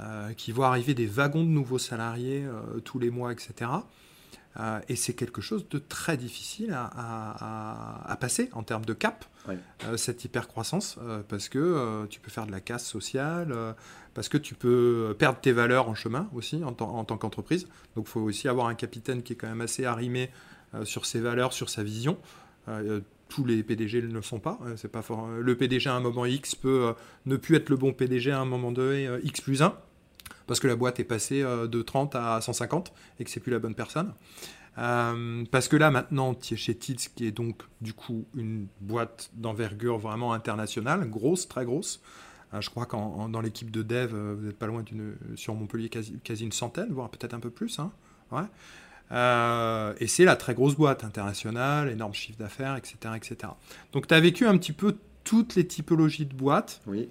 euh, qui voient arriver des wagons de nouveaux salariés euh, tous les mois, etc. Euh, et c'est quelque chose de très difficile à, passer en termes de cap, euh, cette hypercroissance, euh, parce que tu peux faire de la casse sociale, parce que tu peux perdre tes valeurs en chemin aussi en, en tant qu'entreprise. Donc il faut aussi avoir un capitaine qui est quand même assez arrimé sur ses valeurs, sur sa vision. Tous les PDG ne le sont pas. c'est pas fort. Le PDG à un moment X peut ne plus être le bon PDG à un moment donné X plus 1 parce que la boîte est passée euh, de 30 à 150 et que c'est plus la bonne personne. Euh, parce que là, maintenant, chez TITS, qui est donc du coup une boîte d'envergure vraiment internationale, grosse, très grosse. Euh, je crois qu'en dans l'équipe de dev, vous n'êtes pas loin d'une, sur Montpellier, quasi, quasi une centaine, voire peut-être un peu plus. Hein. Ouais. Et c'est la très grosse boîte internationale, énorme chiffre d'affaires, etc., etc. Donc tu as vécu un petit peu toutes les typologies de boîtes. Oui.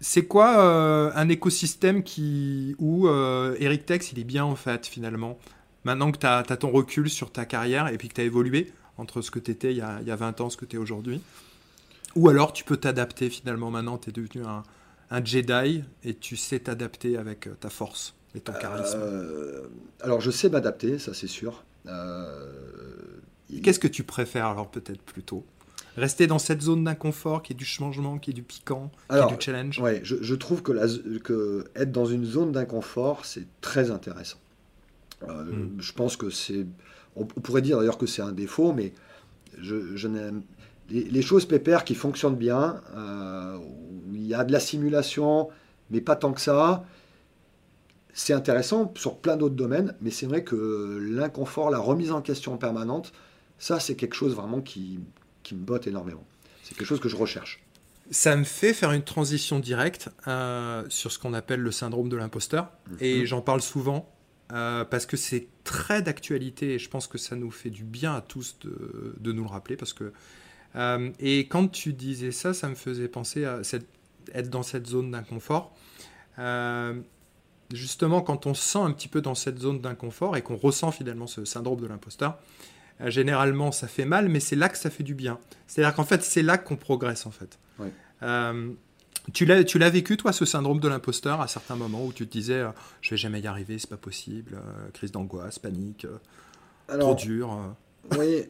C'est quoi euh, un écosystème qui, où euh, Eric Tex, il est bien en fait finalement? Maintenant que tu as, ton recul sur ta carrière et puis que tu as évolué entre ce que tu étais il y, a, il y, a, 20 ans, ce que tu es aujourd'hui? Ou alors tu peux t'adapter finalement, maintenant tu es devenu un, un, Jedi et tu sais t'adapter avec euh, ta force? Et ton charisme. alors je sais m'adapter, ça c'est sûr. Qu'est-ce que tu préfères alors peut-être plutôt? Rester dans cette zone d'inconfort qui est du changement, qui est du piquant, qui est du challenge? Ouais, je, trouve que, la, que, être dans une zone d'inconfort, c'est très intéressant. Euh, hmm. Je pense que c'est. On, pourrait dire d'ailleurs que c'est un défaut, mais je, je n'aime. Les, choses pépères qui fonctionnent bien, euh, où il y a de la simulation, mais pas tant que ça, c'est intéressant sur plein d'autres domaines, mais c'est vrai que l'inconfort, la remise en question permanente, ça c'est quelque chose vraiment qui, qui me botte énormément. C'est quelque chose que je recherche. Ça me fait faire une transition directe euh, sur ce qu'on appelle le syndrome de l'imposteur. Mhm. Et j'en parle souvent euh, parce que c'est très d'actualité et je pense que ça nous fait du bien à tous de, de nous le rappeler. Parce que, euh, et quand tu disais ça, ça me faisait penser à cette, être dans cette zone d'inconfort. Justement, quand on se sent un petit peu dans cette zone d'inconfort et qu'on ressent finalement ce syndrome de l'imposteur, euh, généralement, ça fait mal, mais c'est là que ça fait du bien. C'est-à-dire qu'en fait, c'est là qu'on progresse, en fait. Euh, tu l'as, vécu, toi, ce syndrome de l'imposteur, à certains moments où tu te disais, euh, je vais jamais y arriver, c'est pas possible, crise d'angoisse, panique, trop dur. Oui,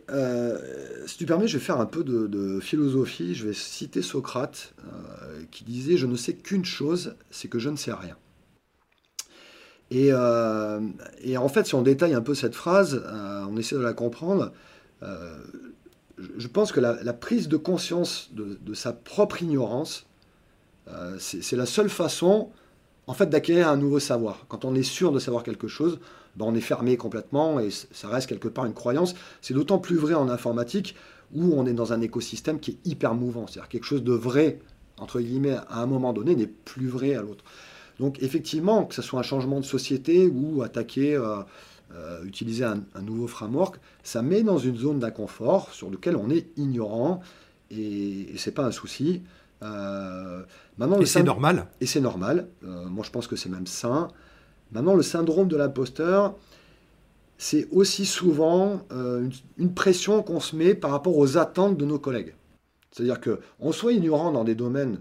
si tu permets, je vais faire un peu de, de philosophie. Je vais citer Socrate qui disait Je ne sais qu'une chose, c'est que je ne sais rien. Euh, et, en fait, si on détaille un peu cette phrase, euh, on essaie de la comprendre, euh, je pense que la, prise de conscience de, sa propre ignorance, c'est la seule façon, en fait, d'acquérir un nouveau savoir. Quand on est sûr de savoir quelque chose, ben on est fermé complètement et ça reste quelque part une croyance. C'est d'autant plus vrai en informatique où on est dans un écosystème qui est hyper mouvant. C'est-à-dire quelque chose de vrai, entre guillemets, à un moment donné, n'est plus vrai à l'autre. Donc effectivement, que ce soit un changement de société ou attaquer, euh, euh, utiliser un, nouveau framework, ça met dans une zone d'inconfort sur lequel on est ignorant et, ce n'est pas un souci. Euh, maintenant, et c'est normal. Et c'est normal. moi, je pense que c'est même sain. Maintenant, le syndrome de l'imposteur, c'est aussi souvent une, pression qu'on se met par rapport aux attentes de nos collègues. C'est-à-dire qu'on soit ignorant dans des domaines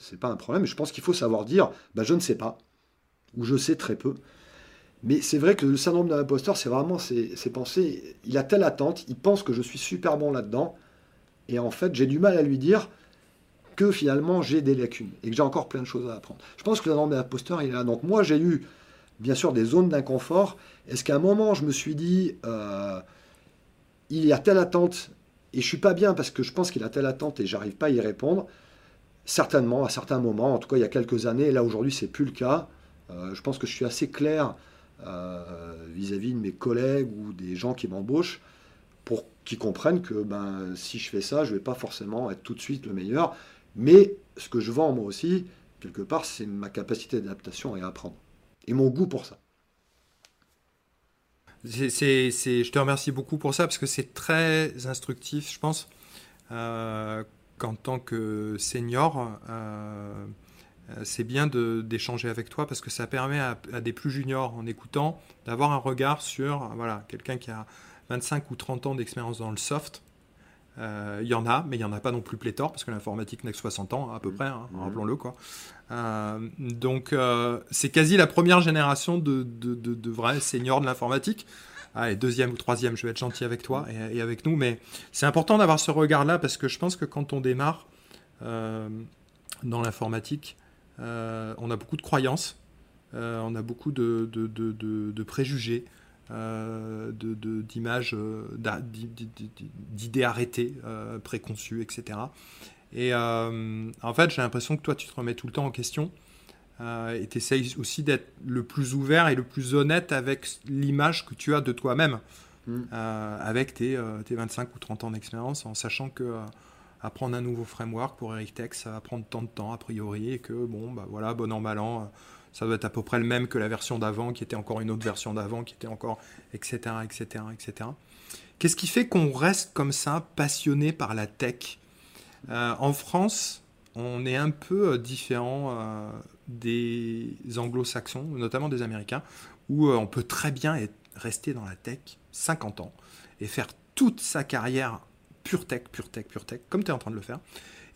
c'est pas un problème. Je pense qu'il faut savoir dire, bah, je ne sais pas, ou je sais très peu. Mais c'est vrai que le syndrome de l'imposteur, c'est vraiment ses, pensées. Il a telle attente, il pense que je suis super bon là-dedans, et en fait, j'ai du mal à lui dire que finalement j'ai des lacunes et que j'ai encore plein de choses à apprendre. Je pense que le syndrome de l'imposteur, il est là. Donc moi, j'ai eu bien sûr des zones d'inconfort. Est-ce qu'à un moment, je me suis dit, euh, il y a telle attente et je suis pas bien parce que je pense qu'il a telle attente et j'arrive pas à y répondre. Certainement, à certains moments, en tout cas il y a quelques années, là aujourd'hui c'est plus le cas. Euh, je pense que je suis assez clair euh, vis-à-vis de mes collègues ou des gens qui m'embauchent pour qu'ils comprennent que ben, si je fais ça, je ne vais pas forcément être tout de suite le meilleur. Mais ce que je vends moi aussi, quelque part, c'est ma capacité d'adaptation et à apprendre. Et mon goût pour ça. Je te remercie beaucoup pour ça parce que c'est très instructif, je pense. Euh, qu'en tant que senior, euh, c'est bien d'échanger avec toi parce que ça permet à, des plus juniors, en écoutant, d'avoir un regard sur voilà, quelqu'un qui a 25 ou 30 ans d'expérience dans le soft, Il y en a, mais il n'y en a pas non plus pléthore, parce que l'informatique n'a que 60 ans, à peu mmh. près, hein, mmh. rappelons-le. quoi. donc, c'est quasi la première génération de, de, vrais seniors de l'informatique. Allez, deuxième ou troisième, je vais être gentil avec toi et, avec nous, mais c'est important d'avoir ce regard-là, parce que je pense que quand on démarre dans l'informatique, on a beaucoup de croyances euh, on a beaucoup de, préjugés, euh, d'images, euh, d'idées arrêtées, préconçues, etc. Et en fait, j'ai l'impression que toi, tu te remets tout le temps en question. Et tu essayes aussi d'être le plus ouvert et le plus honnête avec l'image que tu as de toi-même, mm. avec tes, 25 ou 30 ans d'expérience, en sachant que apprendre un nouveau framework pour Eric Tech, ça va prendre tant de temps a priori, et que bon, bah voilà, bon an, mal an, ça doit être à peu près le même que la version d'avant, qui était encore une autre version d'avant, qui était encore, etc., etc., etc. Qu'est-ce qui fait qu'on reste comme ça, passionné par la tech? Euh, En France, on est un peu euh, différent euh, des anglo-saxons, notamment des américains, où on peut très bien rester dans la tech 50 ans et faire toute sa carrière pure tech, pure tech, pure tech, comme tu es en train de le faire.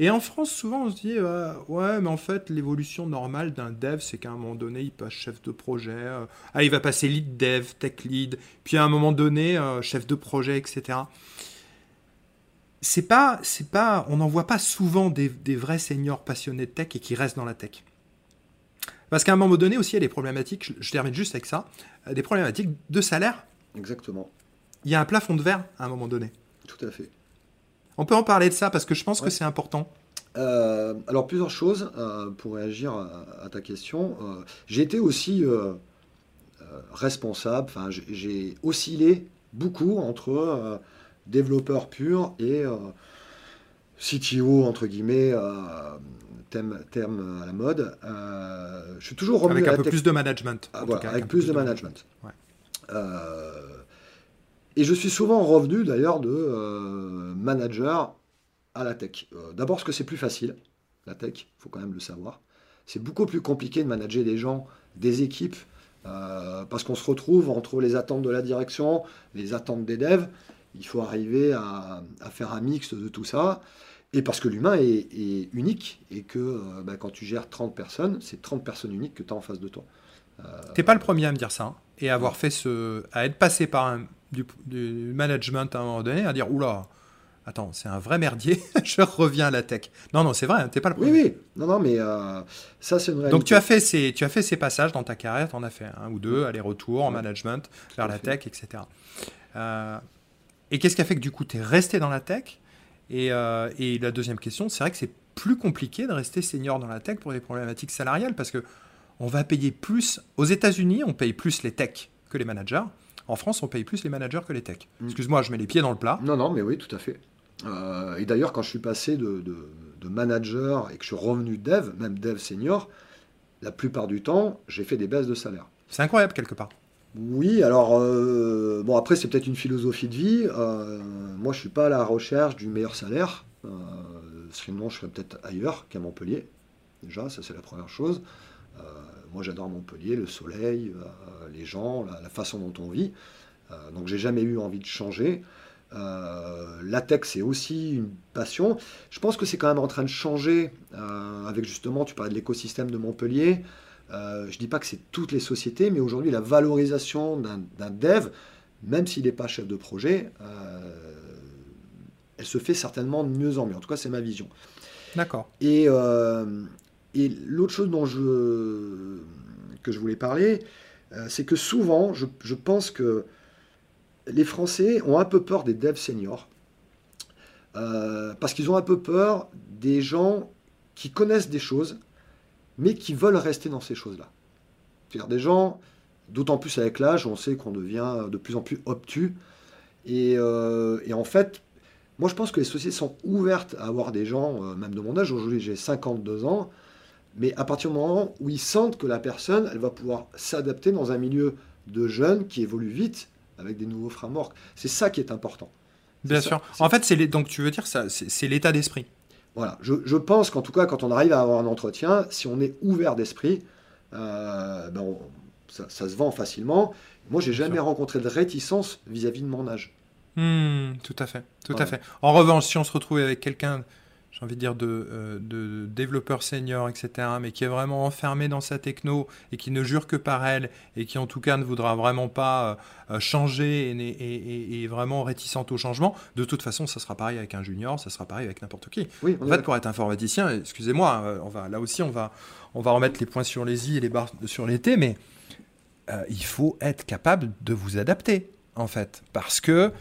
Et en France, souvent, on se dit, euh, ouais, mais en fait, l'évolution normale d'un dev, c'est qu'à un moment donné, il passe chef de projet. Euh, ah, il va passer lead dev, tech lead, puis à un moment donné, euh, chef de projet, etc. C'est pas, c'est pas, on n'en voit pas souvent des, vrais seniors passionnés de tech et qui restent dans la tech. Parce qu'à un moment donné aussi, il y a des problématiques, je, termine juste avec ça, des problématiques de salaire. Exactement. Il y a un plafond de verre à un moment donné. Tout à fait. On peut en parler de ça parce que je pense que c'est important. Euh, alors plusieurs choses euh, pour réagir à, ta question. Euh, j'ai été aussi responsable, enfin j'ai oscillé beaucoup entre développeur pur et CTO entre guillemets, terme, terme, à la mode. je suis toujours avec un peu plus de management. Ah, avec, plus de, management. Et je suis souvent revenu d'ailleurs de euh, manager à la tech. Euh, d'abord parce que c'est plus facile, la tech, il faut quand même le savoir. C'est beaucoup plus compliqué de manager des gens, des équipes, euh, parce qu'on se retrouve entre les attentes de la direction, les attentes des devs. Il faut arriver à, faire un mix de tout ça. Et parce que l'humain est, unique et que bah, quand tu gères 30 personnes, c'est 30 personnes uniques que tu as en face de toi. T'es pas le premier à me dire ça hein, et à avoir fait ce, à être passé par un, du, management à un moment donné à dire oula, attends, c'est un vrai merdier, [LAUGHS] je reviens à la tech. Non, non, c'est vrai, t'es pas le premier. Oui, oui, non, non, mais euh, ça, c'est une Donc, tu as, fait ces, tu as fait ces passages dans ta carrière, tu en as fait un ou deux, aller-retour en management, vers la tech, etc. Euh, et qu'est-ce qui a fait que du coup, tu es resté dans la tech? Et, euh, et, la deuxième question, c'est vrai que c'est plus compliqué de rester senior dans la tech pour les problématiques salariales parce que on va payer plus. Aux États-Unis, on paye plus les techs que les managers. En France, on paye plus les managers que les techs. Mm. Excuse-moi, je mets les pieds dans le plat. Non, non, mais oui, tout à fait. Euh, et d'ailleurs, quand je suis passé de, manager et que je suis revenu dev, même dev senior, la plupart du temps, j'ai fait des baisses de salaire. C'est incroyable quelque part. Oui, alors, euh, bon, après, c'est peut-être une philosophie de vie. Euh, moi, je ne suis pas à la recherche du meilleur salaire. sinon, je serais peut-être ailleurs qu'à Montpellier. Déjà, ça, c'est la première chose. Moi, j'adore Montpellier, le soleil, euh, les gens, la, façon dont on vit. Euh, donc, j'ai jamais eu envie de changer. Euh, la tech, c'est aussi une passion. Je pense que c'est quand même en train de changer avec justement, tu parlais de l'écosystème de Montpellier. Je ne dis pas que c'est toutes les sociétés, mais aujourd'hui, la valorisation d'un dev, même s'il n'est pas chef de projet, elle se fait certainement de mieux en mieux. En tout cas, c'est ma vision. D'accord. Et, et l'autre chose dont je, que je voulais parler, euh, c'est que souvent, je, pense que les Français ont un peu peur des devs seniors. Euh, parce qu'ils ont un peu peur des gens qui connaissent des choses, mais qui veulent rester dans ces choses-là. C'est-à-dire des gens, d'autant plus avec l'âge, on sait qu'on devient de plus en plus obtus. Et, euh, et, en fait, moi je pense que les sociétés sont ouvertes à avoir des gens, même de mon âge, aujourd'hui j'ai 52 ans, mais à partir du moment où ils sentent que la personne, elle va pouvoir s'adapter dans un milieu de jeunes qui évolue vite avec des nouveaux frameworks. C'est ça qui est important. Bien sûr. En fait, c'est donc tu veux dire ça, c'est l'état d'esprit. Voilà. Je, pense qu'en tout cas, quand on arrive à avoir un entretien, si on est ouvert d'esprit, euh, ben ça, se vend facilement. Moi, j'ai jamais rencontré de réticence vis-à-vis de mon âge. Hmm, tout à fait, tout à fait. En revanche, si on se retrouve avec quelqu'un j'ai envie de dire, de, euh, de développeur senior, etc., mais qui est vraiment enfermé dans sa techno et qui ne jure que par elle et qui en tout cas ne voudra vraiment pas euh, changer et, et, vraiment réticente au changement, de toute façon, ça sera pareil avec un junior, ça sera pareil avec n'importe qui. Oui, en fait, pour être informaticien, excusez-moi, euh, on va, là aussi, on va, on va remettre les points sur les i et les barres sur les t, mais il faut être capable de vous adapter, en fait, parce que,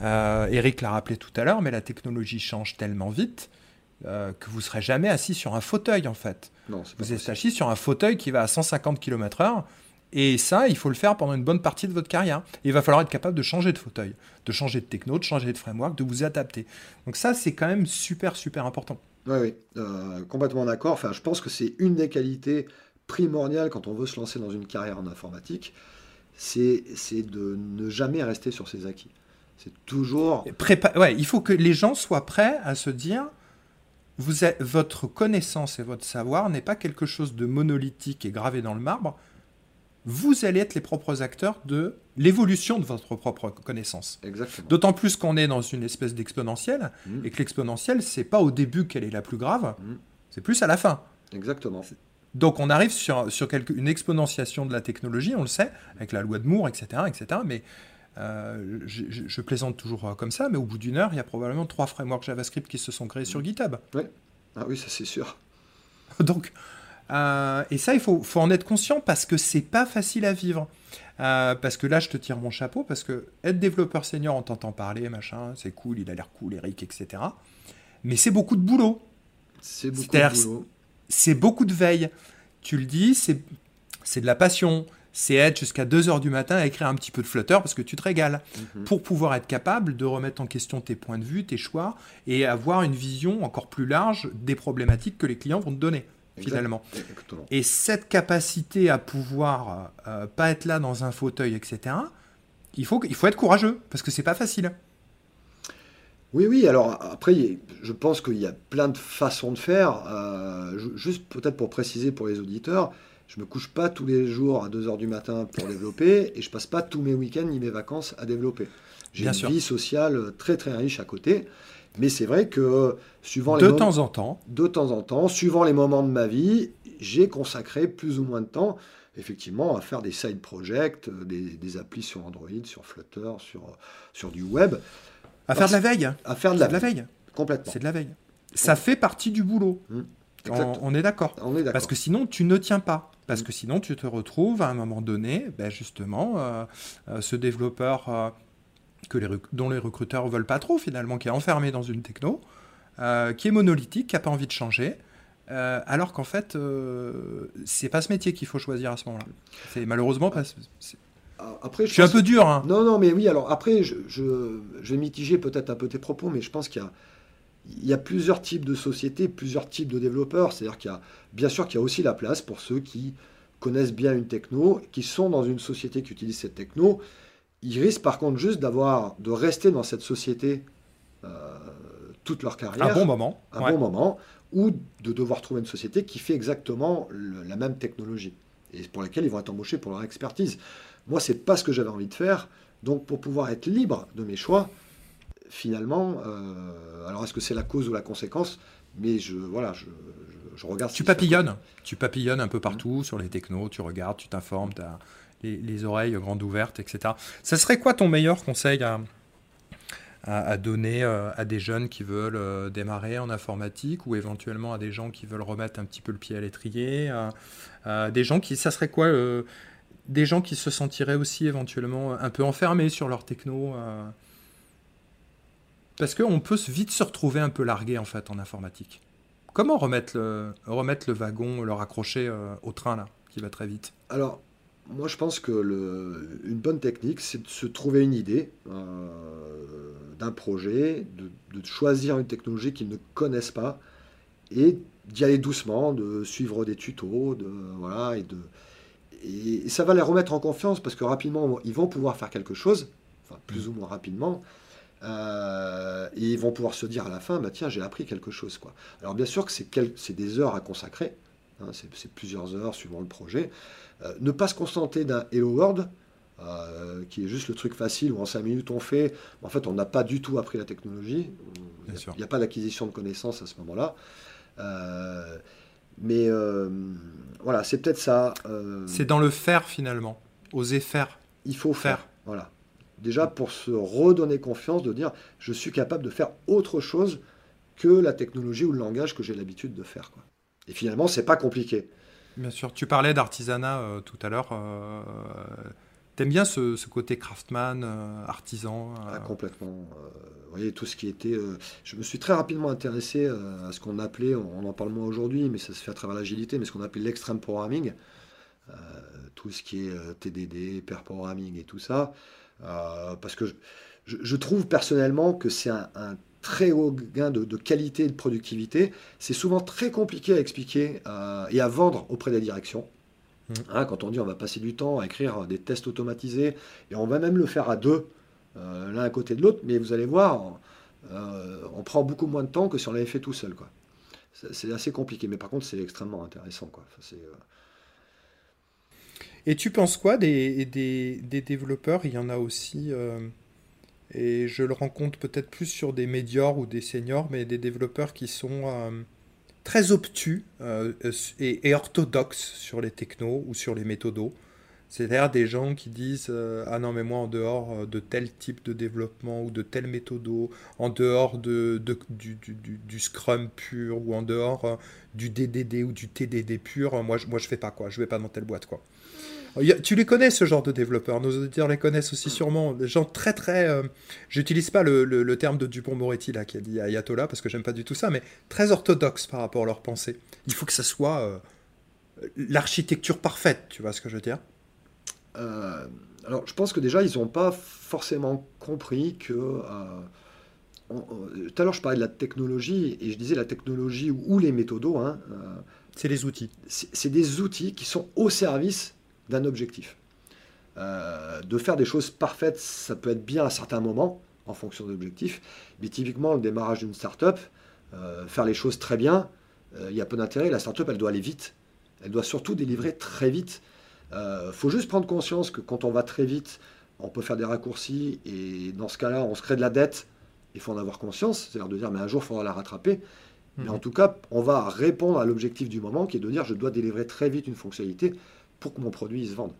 Eric l'a rappelé tout à l'heure, mais la technologie change tellement vite euh, que vous serez jamais assis sur un fauteuil en fait. vous êtes assis sur un fauteuil qui va à 150 km/h. Et ça, il faut le faire pendant une bonne partie de votre carrière. il va falloir être capable de changer de fauteuil, de changer de techno, de changer de framework, de vous adapter. Donc ça, c'est quand même super, super important. Oui, oui, euh, complètement d'accord. Enfin, je pense que c'est une des qualités primordiales quand on veut se lancer dans une carrière en informatique, c'est de ne jamais rester sur ses acquis. C'est toujours... ouais, il faut que les gens soient prêts à se dire, vous êtes, votre connaissance et votre savoir n'est pas quelque chose de monolithique et gravé dans le marbre. Vous allez être les propres acteurs de l'évolution de votre propre connaissance. Exactement. Quelque plus qu'on est dans une espèce d'exponentielle mmh. et que l'exponentielle, c'est pas au début qu'elle est la plus grave, mmh. c'est plus à la fin. Exactement. Donc on arrive sur, sur quelque, une exponentiation de la technologie, on le sait, avec la loi de Moore, etc. etc. mais euh, je, plaisante toujours euh, comme ça, mais au bout d'une heure, il y a probablement trois frameworks JavaScript qui se sont créés sur GitHub. Oui, ah oui ça c'est sûr. [LAUGHS] Donc, euh, et ça, il faut, faut, en être conscient parce que c'est pas facile à vivre. parce que là, je te tire mon chapeau, parce que être développeur senior, on t'entend parler, machin, c'est cool, il a l'air cool, Eric, etc. Mais c'est beaucoup de boulot. C'est beaucoup de boulot. C'est beaucoup de veille. Tu le dis, c'est de la passion, c'est être jusqu'à 2h du matin à écrire un petit peu de Flutter parce que tu te régales. Mhm. Pour pouvoir être capable de remettre en question tes points de vue, tes choix et avoir une vision encore plus large des problématiques que les clients vont te donner. Finalement. Et cette capacité à pouvoir euh, pas être là dans un fauteuil, etc., il faut, il faut être courageux parce que c'est pas facile. Oui, oui, alors après, je pense qu'il y a plein de façons de faire. Euh, juste peut-être pour préciser pour les auditeurs, je me couche pas tous les jours à 2h du matin pour développer et je passe pas tous mes week-ends ni mes vacances à développer. J'ai une vie sociale très très riche à côté. Mais c'est vrai que suivant les de temps en temps, de temps en temps, suivant les moments de ma vie, j'ai consacré plus ou moins de temps effectivement à faire des side projects, des, des applis sur Android, sur Flutter, sur, sur du web. À faire de la veille. À faire de la, veille. Complètement. C'est de la veille. Ça fait partie du boulot. Mmh. On, est d'accord. Parce que sinon, tu ne tiens pas. Parce mm. que sinon, tu te retrouves à un moment donné, ben justement, euh, euh, ce développeur euh, que les dont les recruteurs veulent pas trop, finalement, qui est enfermé dans une techno, qui est monolithique, qui n'a pas envie de changer. alors qu'en fait, c'est pas ce métier qu'il faut choisir à ce moment-là. C'est malheureusement pas. Ah, après, je, suis un peu dur. Hein. Non, non, mais oui. Alors après, je, je, je vais mitiger peut-être un peu tes propos, mais je pense qu'il y a il y a plusieurs types de sociétés, plusieurs types de développeurs. C'est-à-dire qu'il y a, bien sûr qu'il y a aussi la place pour ceux qui connaissent bien une techno, qui sont dans une société qui utilise cette techno. Ils risquent par contre juste d'avoir, de rester dans cette société euh, toute leur carrière. Un bon moment. Un bon moment. Ou de devoir trouver une société qui fait exactement la même technologie. Et pour laquelle ils vont être embauchés pour leur expertise. Moi, c'est pas ce que j'avais envie de faire. Donc, pour pouvoir être libre de mes choix, finalement, euh, alors est-ce que c'est la cause ou la conséquence? Mais je, voilà, je, regarde. Tu papillonnes, tu papillonnes un peu partout sur les technos, tu regardes, tu t'informes, tu as les, oreilles grandes ouvertes, etc. Ça serait quoi ton meilleur conseil à, à, donner euh, à des jeunes qui veulent euh, démarrer en informatique ou éventuellement à des gens qui veulent remettre un petit peu le pied à l'étrier Des gens qui, ça serait quoi Des gens qui se sentiraient aussi éventuellement un peu enfermés sur leur techno parce qu'on peut vite se retrouver un peu largué en fait en informatique. Comment remettre le, remettre le wagon, le raccrocher euh, au train là, qui va très vite? Alors, moi je pense que une bonne technique, c'est de se trouver une idée euh, d'un projet, de, choisir une technologie qu'ils ne connaissent pas et d'y aller doucement, de suivre des tutos, de, voilà, et, de, et ça va les remettre en confiance parce que rapidement ils vont pouvoir faire quelque chose, enfin plus ou moins rapidement, euh, et ils vont pouvoir se dire à la fin, bah, tiens, j'ai appris quelque chose. Quoi. Alors bien sûr que c'est des heures à consacrer, hein, c'est plusieurs heures suivant le projet. Euh, ne pas se contenter d'un Hello World, qui est juste le truc facile où en 5 minutes on fait. En fait, on n'a pas du tout appris la technologie. Il n'y a, pas d'acquisition de connaissances à ce moment-là. mais voilà, c'est peut-être ça. c'est dans le faire finalement, oser faire. Il faut faire. Voilà. Déjà pour se redonner confiance, de dire je suis capable de faire autre chose que la technologie ou le langage que j'ai l'habitude de faire. Quoi. Et finalement, c'est pas compliqué. Bien sûr. Tu parlais d'artisanat euh, tout à l'heure. Euh, T'aimes bien ce, côté craftsman, euh, artisan ah, Complètement. vous voyez, tout ce qui était. je me suis très rapidement intéressé à ce qu'on appelait, on en parle moins aujourd'hui, mais ça se fait à travers l'agilité, mais ce qu'on appelle l'extreme programming. tout ce qui est TDD, pair programming et tout ça. Parce que je, trouve personnellement que c'est un très haut gain de, qualité et de productivité. C'est souvent très compliqué à expliquer euh, et à vendre auprès des directions. Mmh. Hein, quand on dit on va passer du temps à écrire des tests automatisés, et on va même le faire à deux, euh, l'un à côté de l'autre, mais vous allez voir, euh, on prend beaucoup moins de temps que si on l'avait fait tout seul. Quoi. C'est, assez compliqué, mais par contre c'est extrêmement intéressant. Quoi. Et tu penses quoi des, des, développeurs? Il y en a aussi et je le rencontre peut-être plus sur des médiors ou des seniors, mais des développeurs qui sont euh, très obtus euh, et, orthodoxes sur les technos ou sur les méthodos. C'est-à-dire des gens qui disent euh, Ah non, mais moi, en dehors de tel type de développement ou de tel méthodo, en dehors de, du, du, du, Scrum pur ou en dehors du DDD ou du TDD pur, moi, je, moi je fais pas quoi, je vais pas dans telle boîte quoi. Tu les connais, ce genre de développeurs. Nos auditeurs les connaissent aussi sûrement. Des gens très, très. Euh, j'utilise pas le, terme de Dupont-Moretti, là, qui a dit Ayatollah, parce que j'aime pas du tout ça, mais très orthodoxe par rapport à leur pensée. Il faut que ça soit euh, l'architecture parfaite, tu vois ce que je veux dire? Euh, Alors, je pense que déjà, ils n'ont pas forcément compris que. tout à l'heure, je parlais de la technologie, et je disais la technologie ou, les méthodos. Hein, c'est les outils. C'est des outils qui sont au service d'un objectif. Euh, de faire des choses parfaites, ça peut être bien à certains moments, en fonction de l'objectif, mais typiquement, le démarrage d'une startup, euh, faire les choses très bien, euh, il y a peu d'intérêt. La startup, elle doit aller vite. Elle doit surtout délivrer très vite. Il faut juste prendre conscience que quand on va très vite, on peut faire des raccourcis, et dans ce cas-là, on se crée de la dette. Il faut en avoir conscience, c'est-à-dire de dire, mais un jour, il faudra la rattraper. Mais mhm. en tout cas, on va répondre à l'objectif du moment, qui est de dire, je dois délivrer très vite une fonctionnalité pour que mon produit se vende.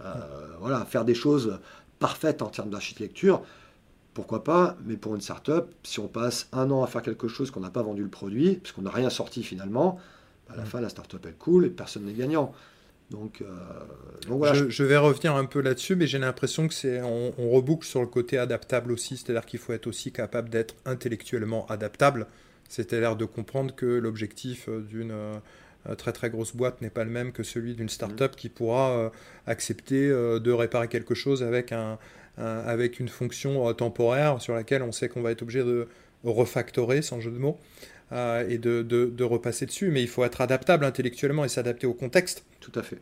Euh, voilà, faire des choses parfaites en termes d'architecture, pourquoi pas, mais pour une startup, si on passe un an à faire quelque chose qu'on n'a pas vendu le produit, parce qu'on n'a rien sorti finalement, à la mm. fin la startup elle coule et personne n'est gagnant. Donc, euh, voilà. Je, vais revenir un peu là-dessus, mais j'ai l'impression que c'est on, on, reboucle sur le côté adaptable aussi, c'est-à-dire qu'il faut être aussi capable d'être intellectuellement adaptable, c'est-à-dire de comprendre que l'objectif d'une euh, très très grosse boîte n'est pas le même que celui d'une startup qui pourra euh, accepter euh, de réparer quelque chose avec, un, avec une fonction temporaire sur laquelle on sait qu'on va être obligé de refactorer, sans jeu de mots, et de, de, repasser dessus. Mais il faut être adaptable intellectuellement et s'adapter au contexte. Tout à fait.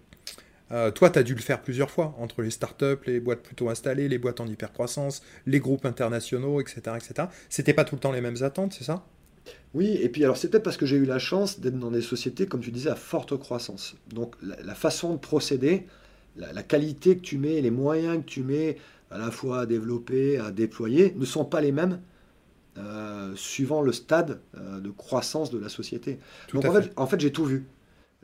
toi, tu as dû le faire plusieurs fois, entre les startups, les boîtes plutôt installées, les boîtes en hypercroissance, les groupes internationaux, etc. etc. C'était pas tout le temps les mêmes attentes, c'est ça? Oui, et puis alors c'est peut-être parce que j'ai eu la chance d'être dans des sociétés, comme tu disais, à forte croissance. Donc la, façon de procéder, la, qualité que tu mets, les moyens que tu mets à la fois à développer, à déployer, ne sont pas les mêmes euh, suivant le stade euh, de croissance de la société. Donc en fait, en fait j'ai tout vu.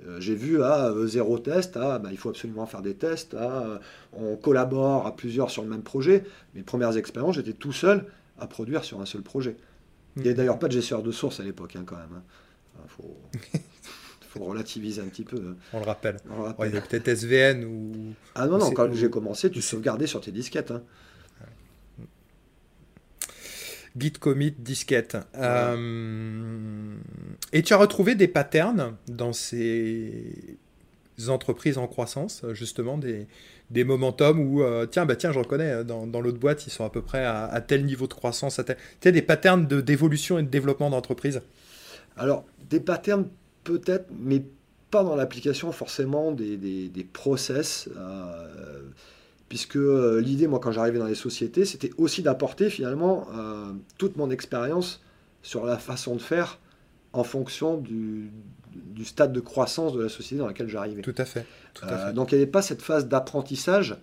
Euh, j'ai vu à zéro test, à bah, il faut absolument faire des tests, à on collabore à plusieurs sur le même projet. Mes premières expériences, j'étais tout seul à produire sur un seul projet. Il n'y a d'ailleurs pas de gestionnaire de source à l'époque, hein, quand même. Il hein. [LAUGHS] faut, relativiser un petit peu. Hein. On le rappelle. il y a peut-être SVN ou. Ah non, non, quand j'ai commencé, tu sauvegardais sur tes disquettes. Git commit disquette. Euh, et tu as retrouvé des patterns dans ces entreprises en croissance, justement, des, des momentum où, euh, tiens, bah, tiens, je reconnais, euh, dans, l'autre boîte, ils sont à peu près à, tel niveau de croissance, à tel... tu des patterns d'évolution et de développement d'entreprise. Alors, des patterns peut-être, mais pas dans l'application forcément des, des, des process, euh, puisque l'idée, moi, quand j'arrivais dans les sociétés, c'était aussi d'apporter finalement toute mon expérience sur la façon de faire en fonction du, du stade de croissance de la société dans laquelle j'arrivais. Tout à fait. Euh, donc il n'y avait pas cette phase d'apprentissage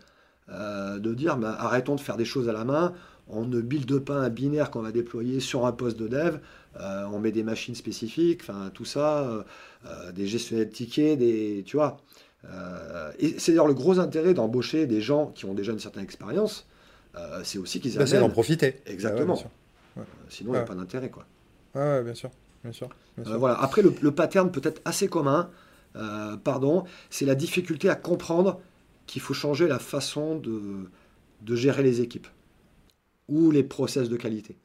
de dire bah, arrêtons de faire des choses à la main, on ne build pas un binaire qu'on va déployer sur un poste de dev, on met des machines spécifiques, enfin tout ça, des gestionnaires de tickets, des, tu vois. et c'est d'ailleurs le gros intérêt d'embaucher des gens qui ont déjà une certaine expérience, c'est aussi qu'ils bah, C'est d'en profiter. Exactement. Sinon, il n'y a pas d'intérêt. quoi. Ouais, bien sûr. Bien sûr, voilà. Après, le, le pattern peut-être assez commun, euh, pardon, c'est la difficulté à comprendre qu'il faut changer la façon de, de, gérer les équipes ou les process de qualité.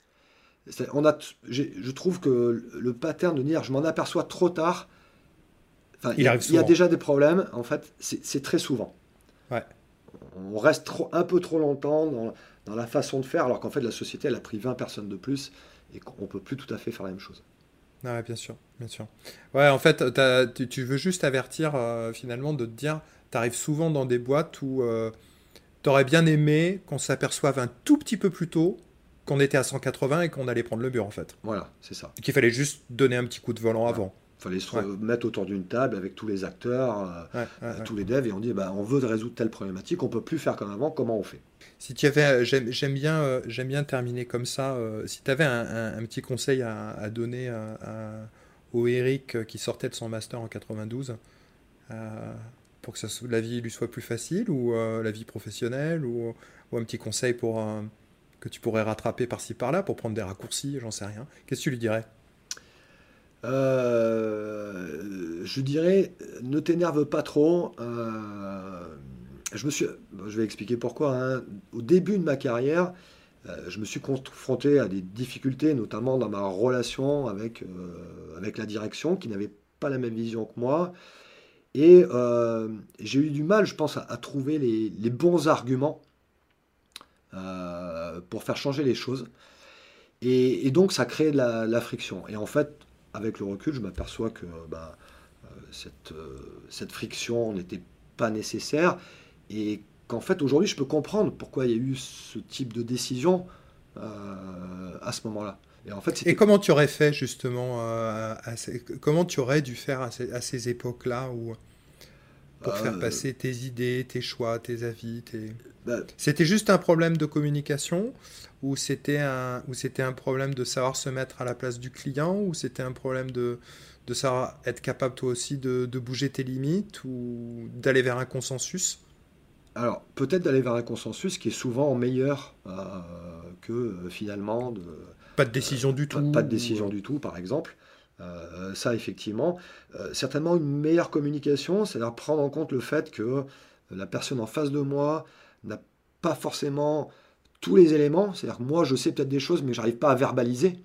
On a, je trouve que le pattern de dire je m'en aperçois trop tard. il, y a, il, y a, déjà des problèmes. En fait, c'est très souvent. Ouais. On reste trop, un peu trop longtemps dans, dans la façon de faire, alors qu'en fait, la société, elle a pris 20 personnes de plus et qu'on ne peut plus tout à fait faire la même chose. Ah, bien sûr, bien sûr. Ouais, en fait, tu, veux juste avertir euh, finalement de te dire, tu arrives souvent dans des boîtes où euh, tu aurais bien aimé qu'on s'aperçoive un tout petit peu plus tôt qu'on était à 180 et qu'on allait prendre le mur en fait. Voilà, c'est ça. Qu'il fallait juste donner un petit coup de volant avant. Il fallait se mettre autour d'une table avec tous les acteurs, euh, tous les devs, et on dit bah, on veut résoudre telle problématique, on peut plus faire comme avant, comment on fait? Si tu avais, j'aime bien, j'aime bien terminer comme ça. si tu avais un, petit conseil à, donner à au Eric qui sortait de son master en 92 euh, pour que ça, la vie lui soit plus facile ou euh, la vie professionnelle ou, un petit conseil pour euh, que tu pourrais rattraper par-ci par-là pour prendre des raccourcis, j'en sais rien. Qu'est-ce que tu lui dirais? Je dirais ne t'énerve pas trop. je me suis, je vais expliquer pourquoi. Hein. Au début de ma carrière, euh, je me suis confronté à des difficultés, notamment dans ma relation avec, euh, avec la direction, qui n'avait pas la même vision que moi. Et euh, j'ai eu du mal, je pense, à, trouver les, les, bons arguments pour faire changer les choses. Et, donc, ça crée de la, friction. Et en fait, avec le recul, je m'aperçois que bah, cette, cette friction n'était pas nécessaire. Et qu'en fait aujourd'hui je peux comprendre pourquoi il y a eu ce type de décision euh, à ce moment-là. Et, en fait, et comment tu aurais fait justement euh, Comment tu aurais dû faire à ces, époques-là où pour faire euh, passer tes idées, tes choix, tes avis bah, C'était juste un problème de communication ou c'était un, ou un problème de savoir se mettre à la place du client ou c'était un problème de, de savoir être capable toi aussi de, de bouger tes limites ou d'aller vers un consensus? Alors, peut-être d'aller vers un consensus qui est souvent meilleur euh, que euh, finalement de... Pas de décision du tout. Pas, de décision du tout, par exemple. Euh, ça, effectivement. certainement une meilleure communication, c'est-à-dire prendre en compte le fait que la personne en face de moi n'a pas forcément tous les éléments. C'est-à-dire que moi, je sais peut-être des choses, mais j'arrive pas à verbaliser,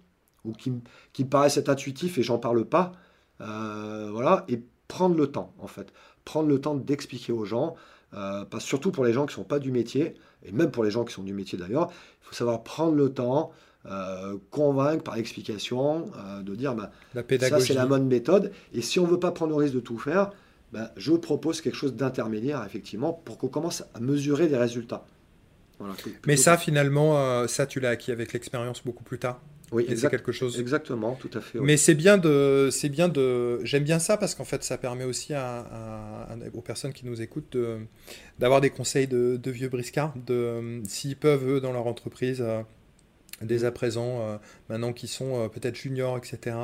ou qui, qui me paraissent être intuitifs et j'en parle pas. voilà, et prendre le temps, en fait. Prendre le temps d'expliquer aux gens. Euh, surtout pour les gens qui ne sont pas du métier, et même pour les gens qui sont du métier d'ailleurs, il faut savoir prendre le temps, euh, convaincre par explication, euh, de dire bah, ça c'est la bonne méthode, et si on ne veut pas prendre le risque de tout faire, bah, je propose quelque chose d'intermédiaire effectivement pour qu'on commence à mesurer des résultats. Mais ça finalement, ça tu l'as acquis avec l'expérience beaucoup plus tard oui, quelque chose. Exactement, tout à fait. Mais c'est bien de, c'est bien de, j'aime bien ça parce qu'en fait, ça permet aussi aux personnes qui nous écoutent d'avoir des conseils de, vieux briscards, de s'ils peuvent eux dans leur entreprise euh, dès à présent, euh, maintenant qu'ils sont euh, peut-être juniors, etc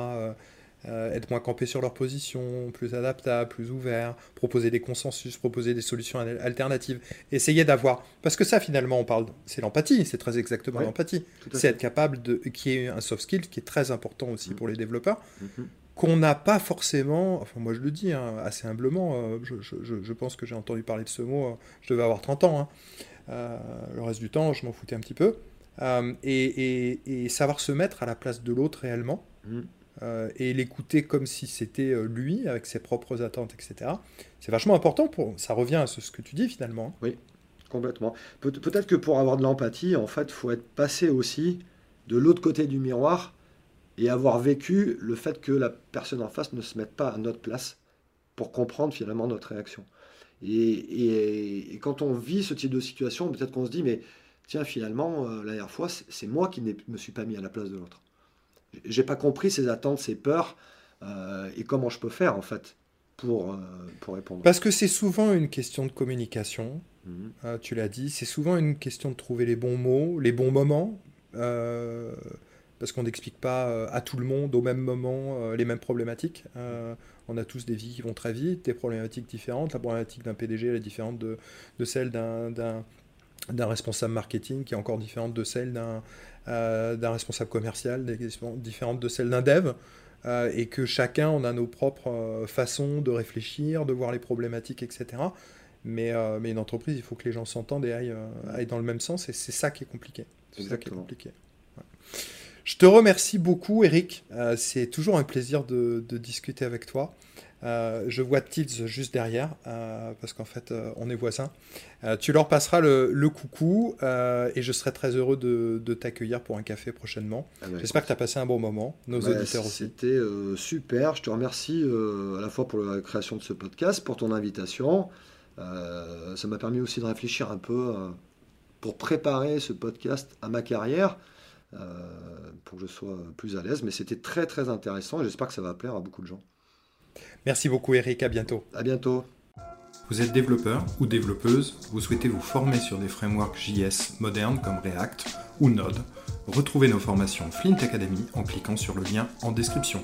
euh, être moins campés sur leur position, plus adaptables, plus ouverts, proposer des consensus, proposer des solutions alternatives, essayer d'avoir... Parce que ça, finalement, on parle... C'est l'empathie, c'est très exactement l'empathie. C'est être capable de... qui est un soft skill qui est très important aussi mm. pour les développeurs. Mm-hmm. qu'on n'a pas forcément, enfin moi je le dis hein, assez humblement, euh, je, pense que j'ai entendu parler de ce mot, euh, je devais avoir 30 ans, hein. le reste du temps je m'en foutais un petit peu, et, savoir se mettre à la place de l'autre réellement, mm. Euh, et l'écouter comme si c'était euh, lui, avec ses propres attentes, etc. C'est vachement important. Pour... Ça revient à ce, que tu dis finalement. Oui, complètement. Pe peut-être que pour avoir de l'empathie, en fait, il faut être passé aussi de l'autre côté du miroir et avoir vécu le fait que la personne en face ne se mette pas à notre place pour comprendre finalement notre réaction. Et, et, quand on vit ce type de situation, peut-être qu'on se dit, mais tiens, finalement, euh, la dernière fois, c'est moi qui ne me suis pas mis à la place de l'autre j'ai pas compris ses attentes, ses peurs, euh, et comment je peux faire en fait pour, euh, pour répondre. Parce que c'est souvent une question de communication. Mhm. Euh, tu l'as dit, c'est souvent une question de trouver les bons mots, les bons moments, euh, parce qu'on n'explique pas à tout le monde au même moment les mêmes problématiques. On a tous des vies qui vont très vite, des problématiques différentes. La problématique d'un PDG elle est différente de, de celle d'un, d'un, responsable marketing, qui est encore différente de celle d'un, euh, responsable commercial, différentes de celle d'un dev. euh, et que chacun, on a nos propres euh, façons de réfléchir, de voir les problématiques, etc. Mais, euh, mais une entreprise, il faut que les gens s'entendent et aillent, aillent dans le même sens, et c'est ça qui est compliqué. C'est ça qui est compliqué. Ouais. Je te remercie beaucoup, Eric. C'est toujours un plaisir de, de discuter avec toi. Euh, je vois Tids juste derrière, euh, parce qu'en fait, euh, on est voisins. Tu leur passeras le, le coucou, et je serai très heureux de, de t'accueillir pour un café prochainement. Ah bah, J'espère que tu as passé un bon moment, nos Ouais, auditeurs aussi. C'était super. Je te remercie à la fois pour la création de ce podcast, pour ton invitation. Ça m'a permis aussi de réfléchir un peu pour préparer ce podcast à ma carrière, pour que je sois plus à l'aise. Mais c'était très très intéressant et j'espère que ça va plaire à beaucoup de gens. Merci beaucoup, Eric. À bientôt. À bientôt. Vous êtes développeur ou développeuse, vous souhaitez vous former sur des frameworks JS modernes comme React ou Node, retrouvez nos formations Flint Academy en cliquant sur le lien en description.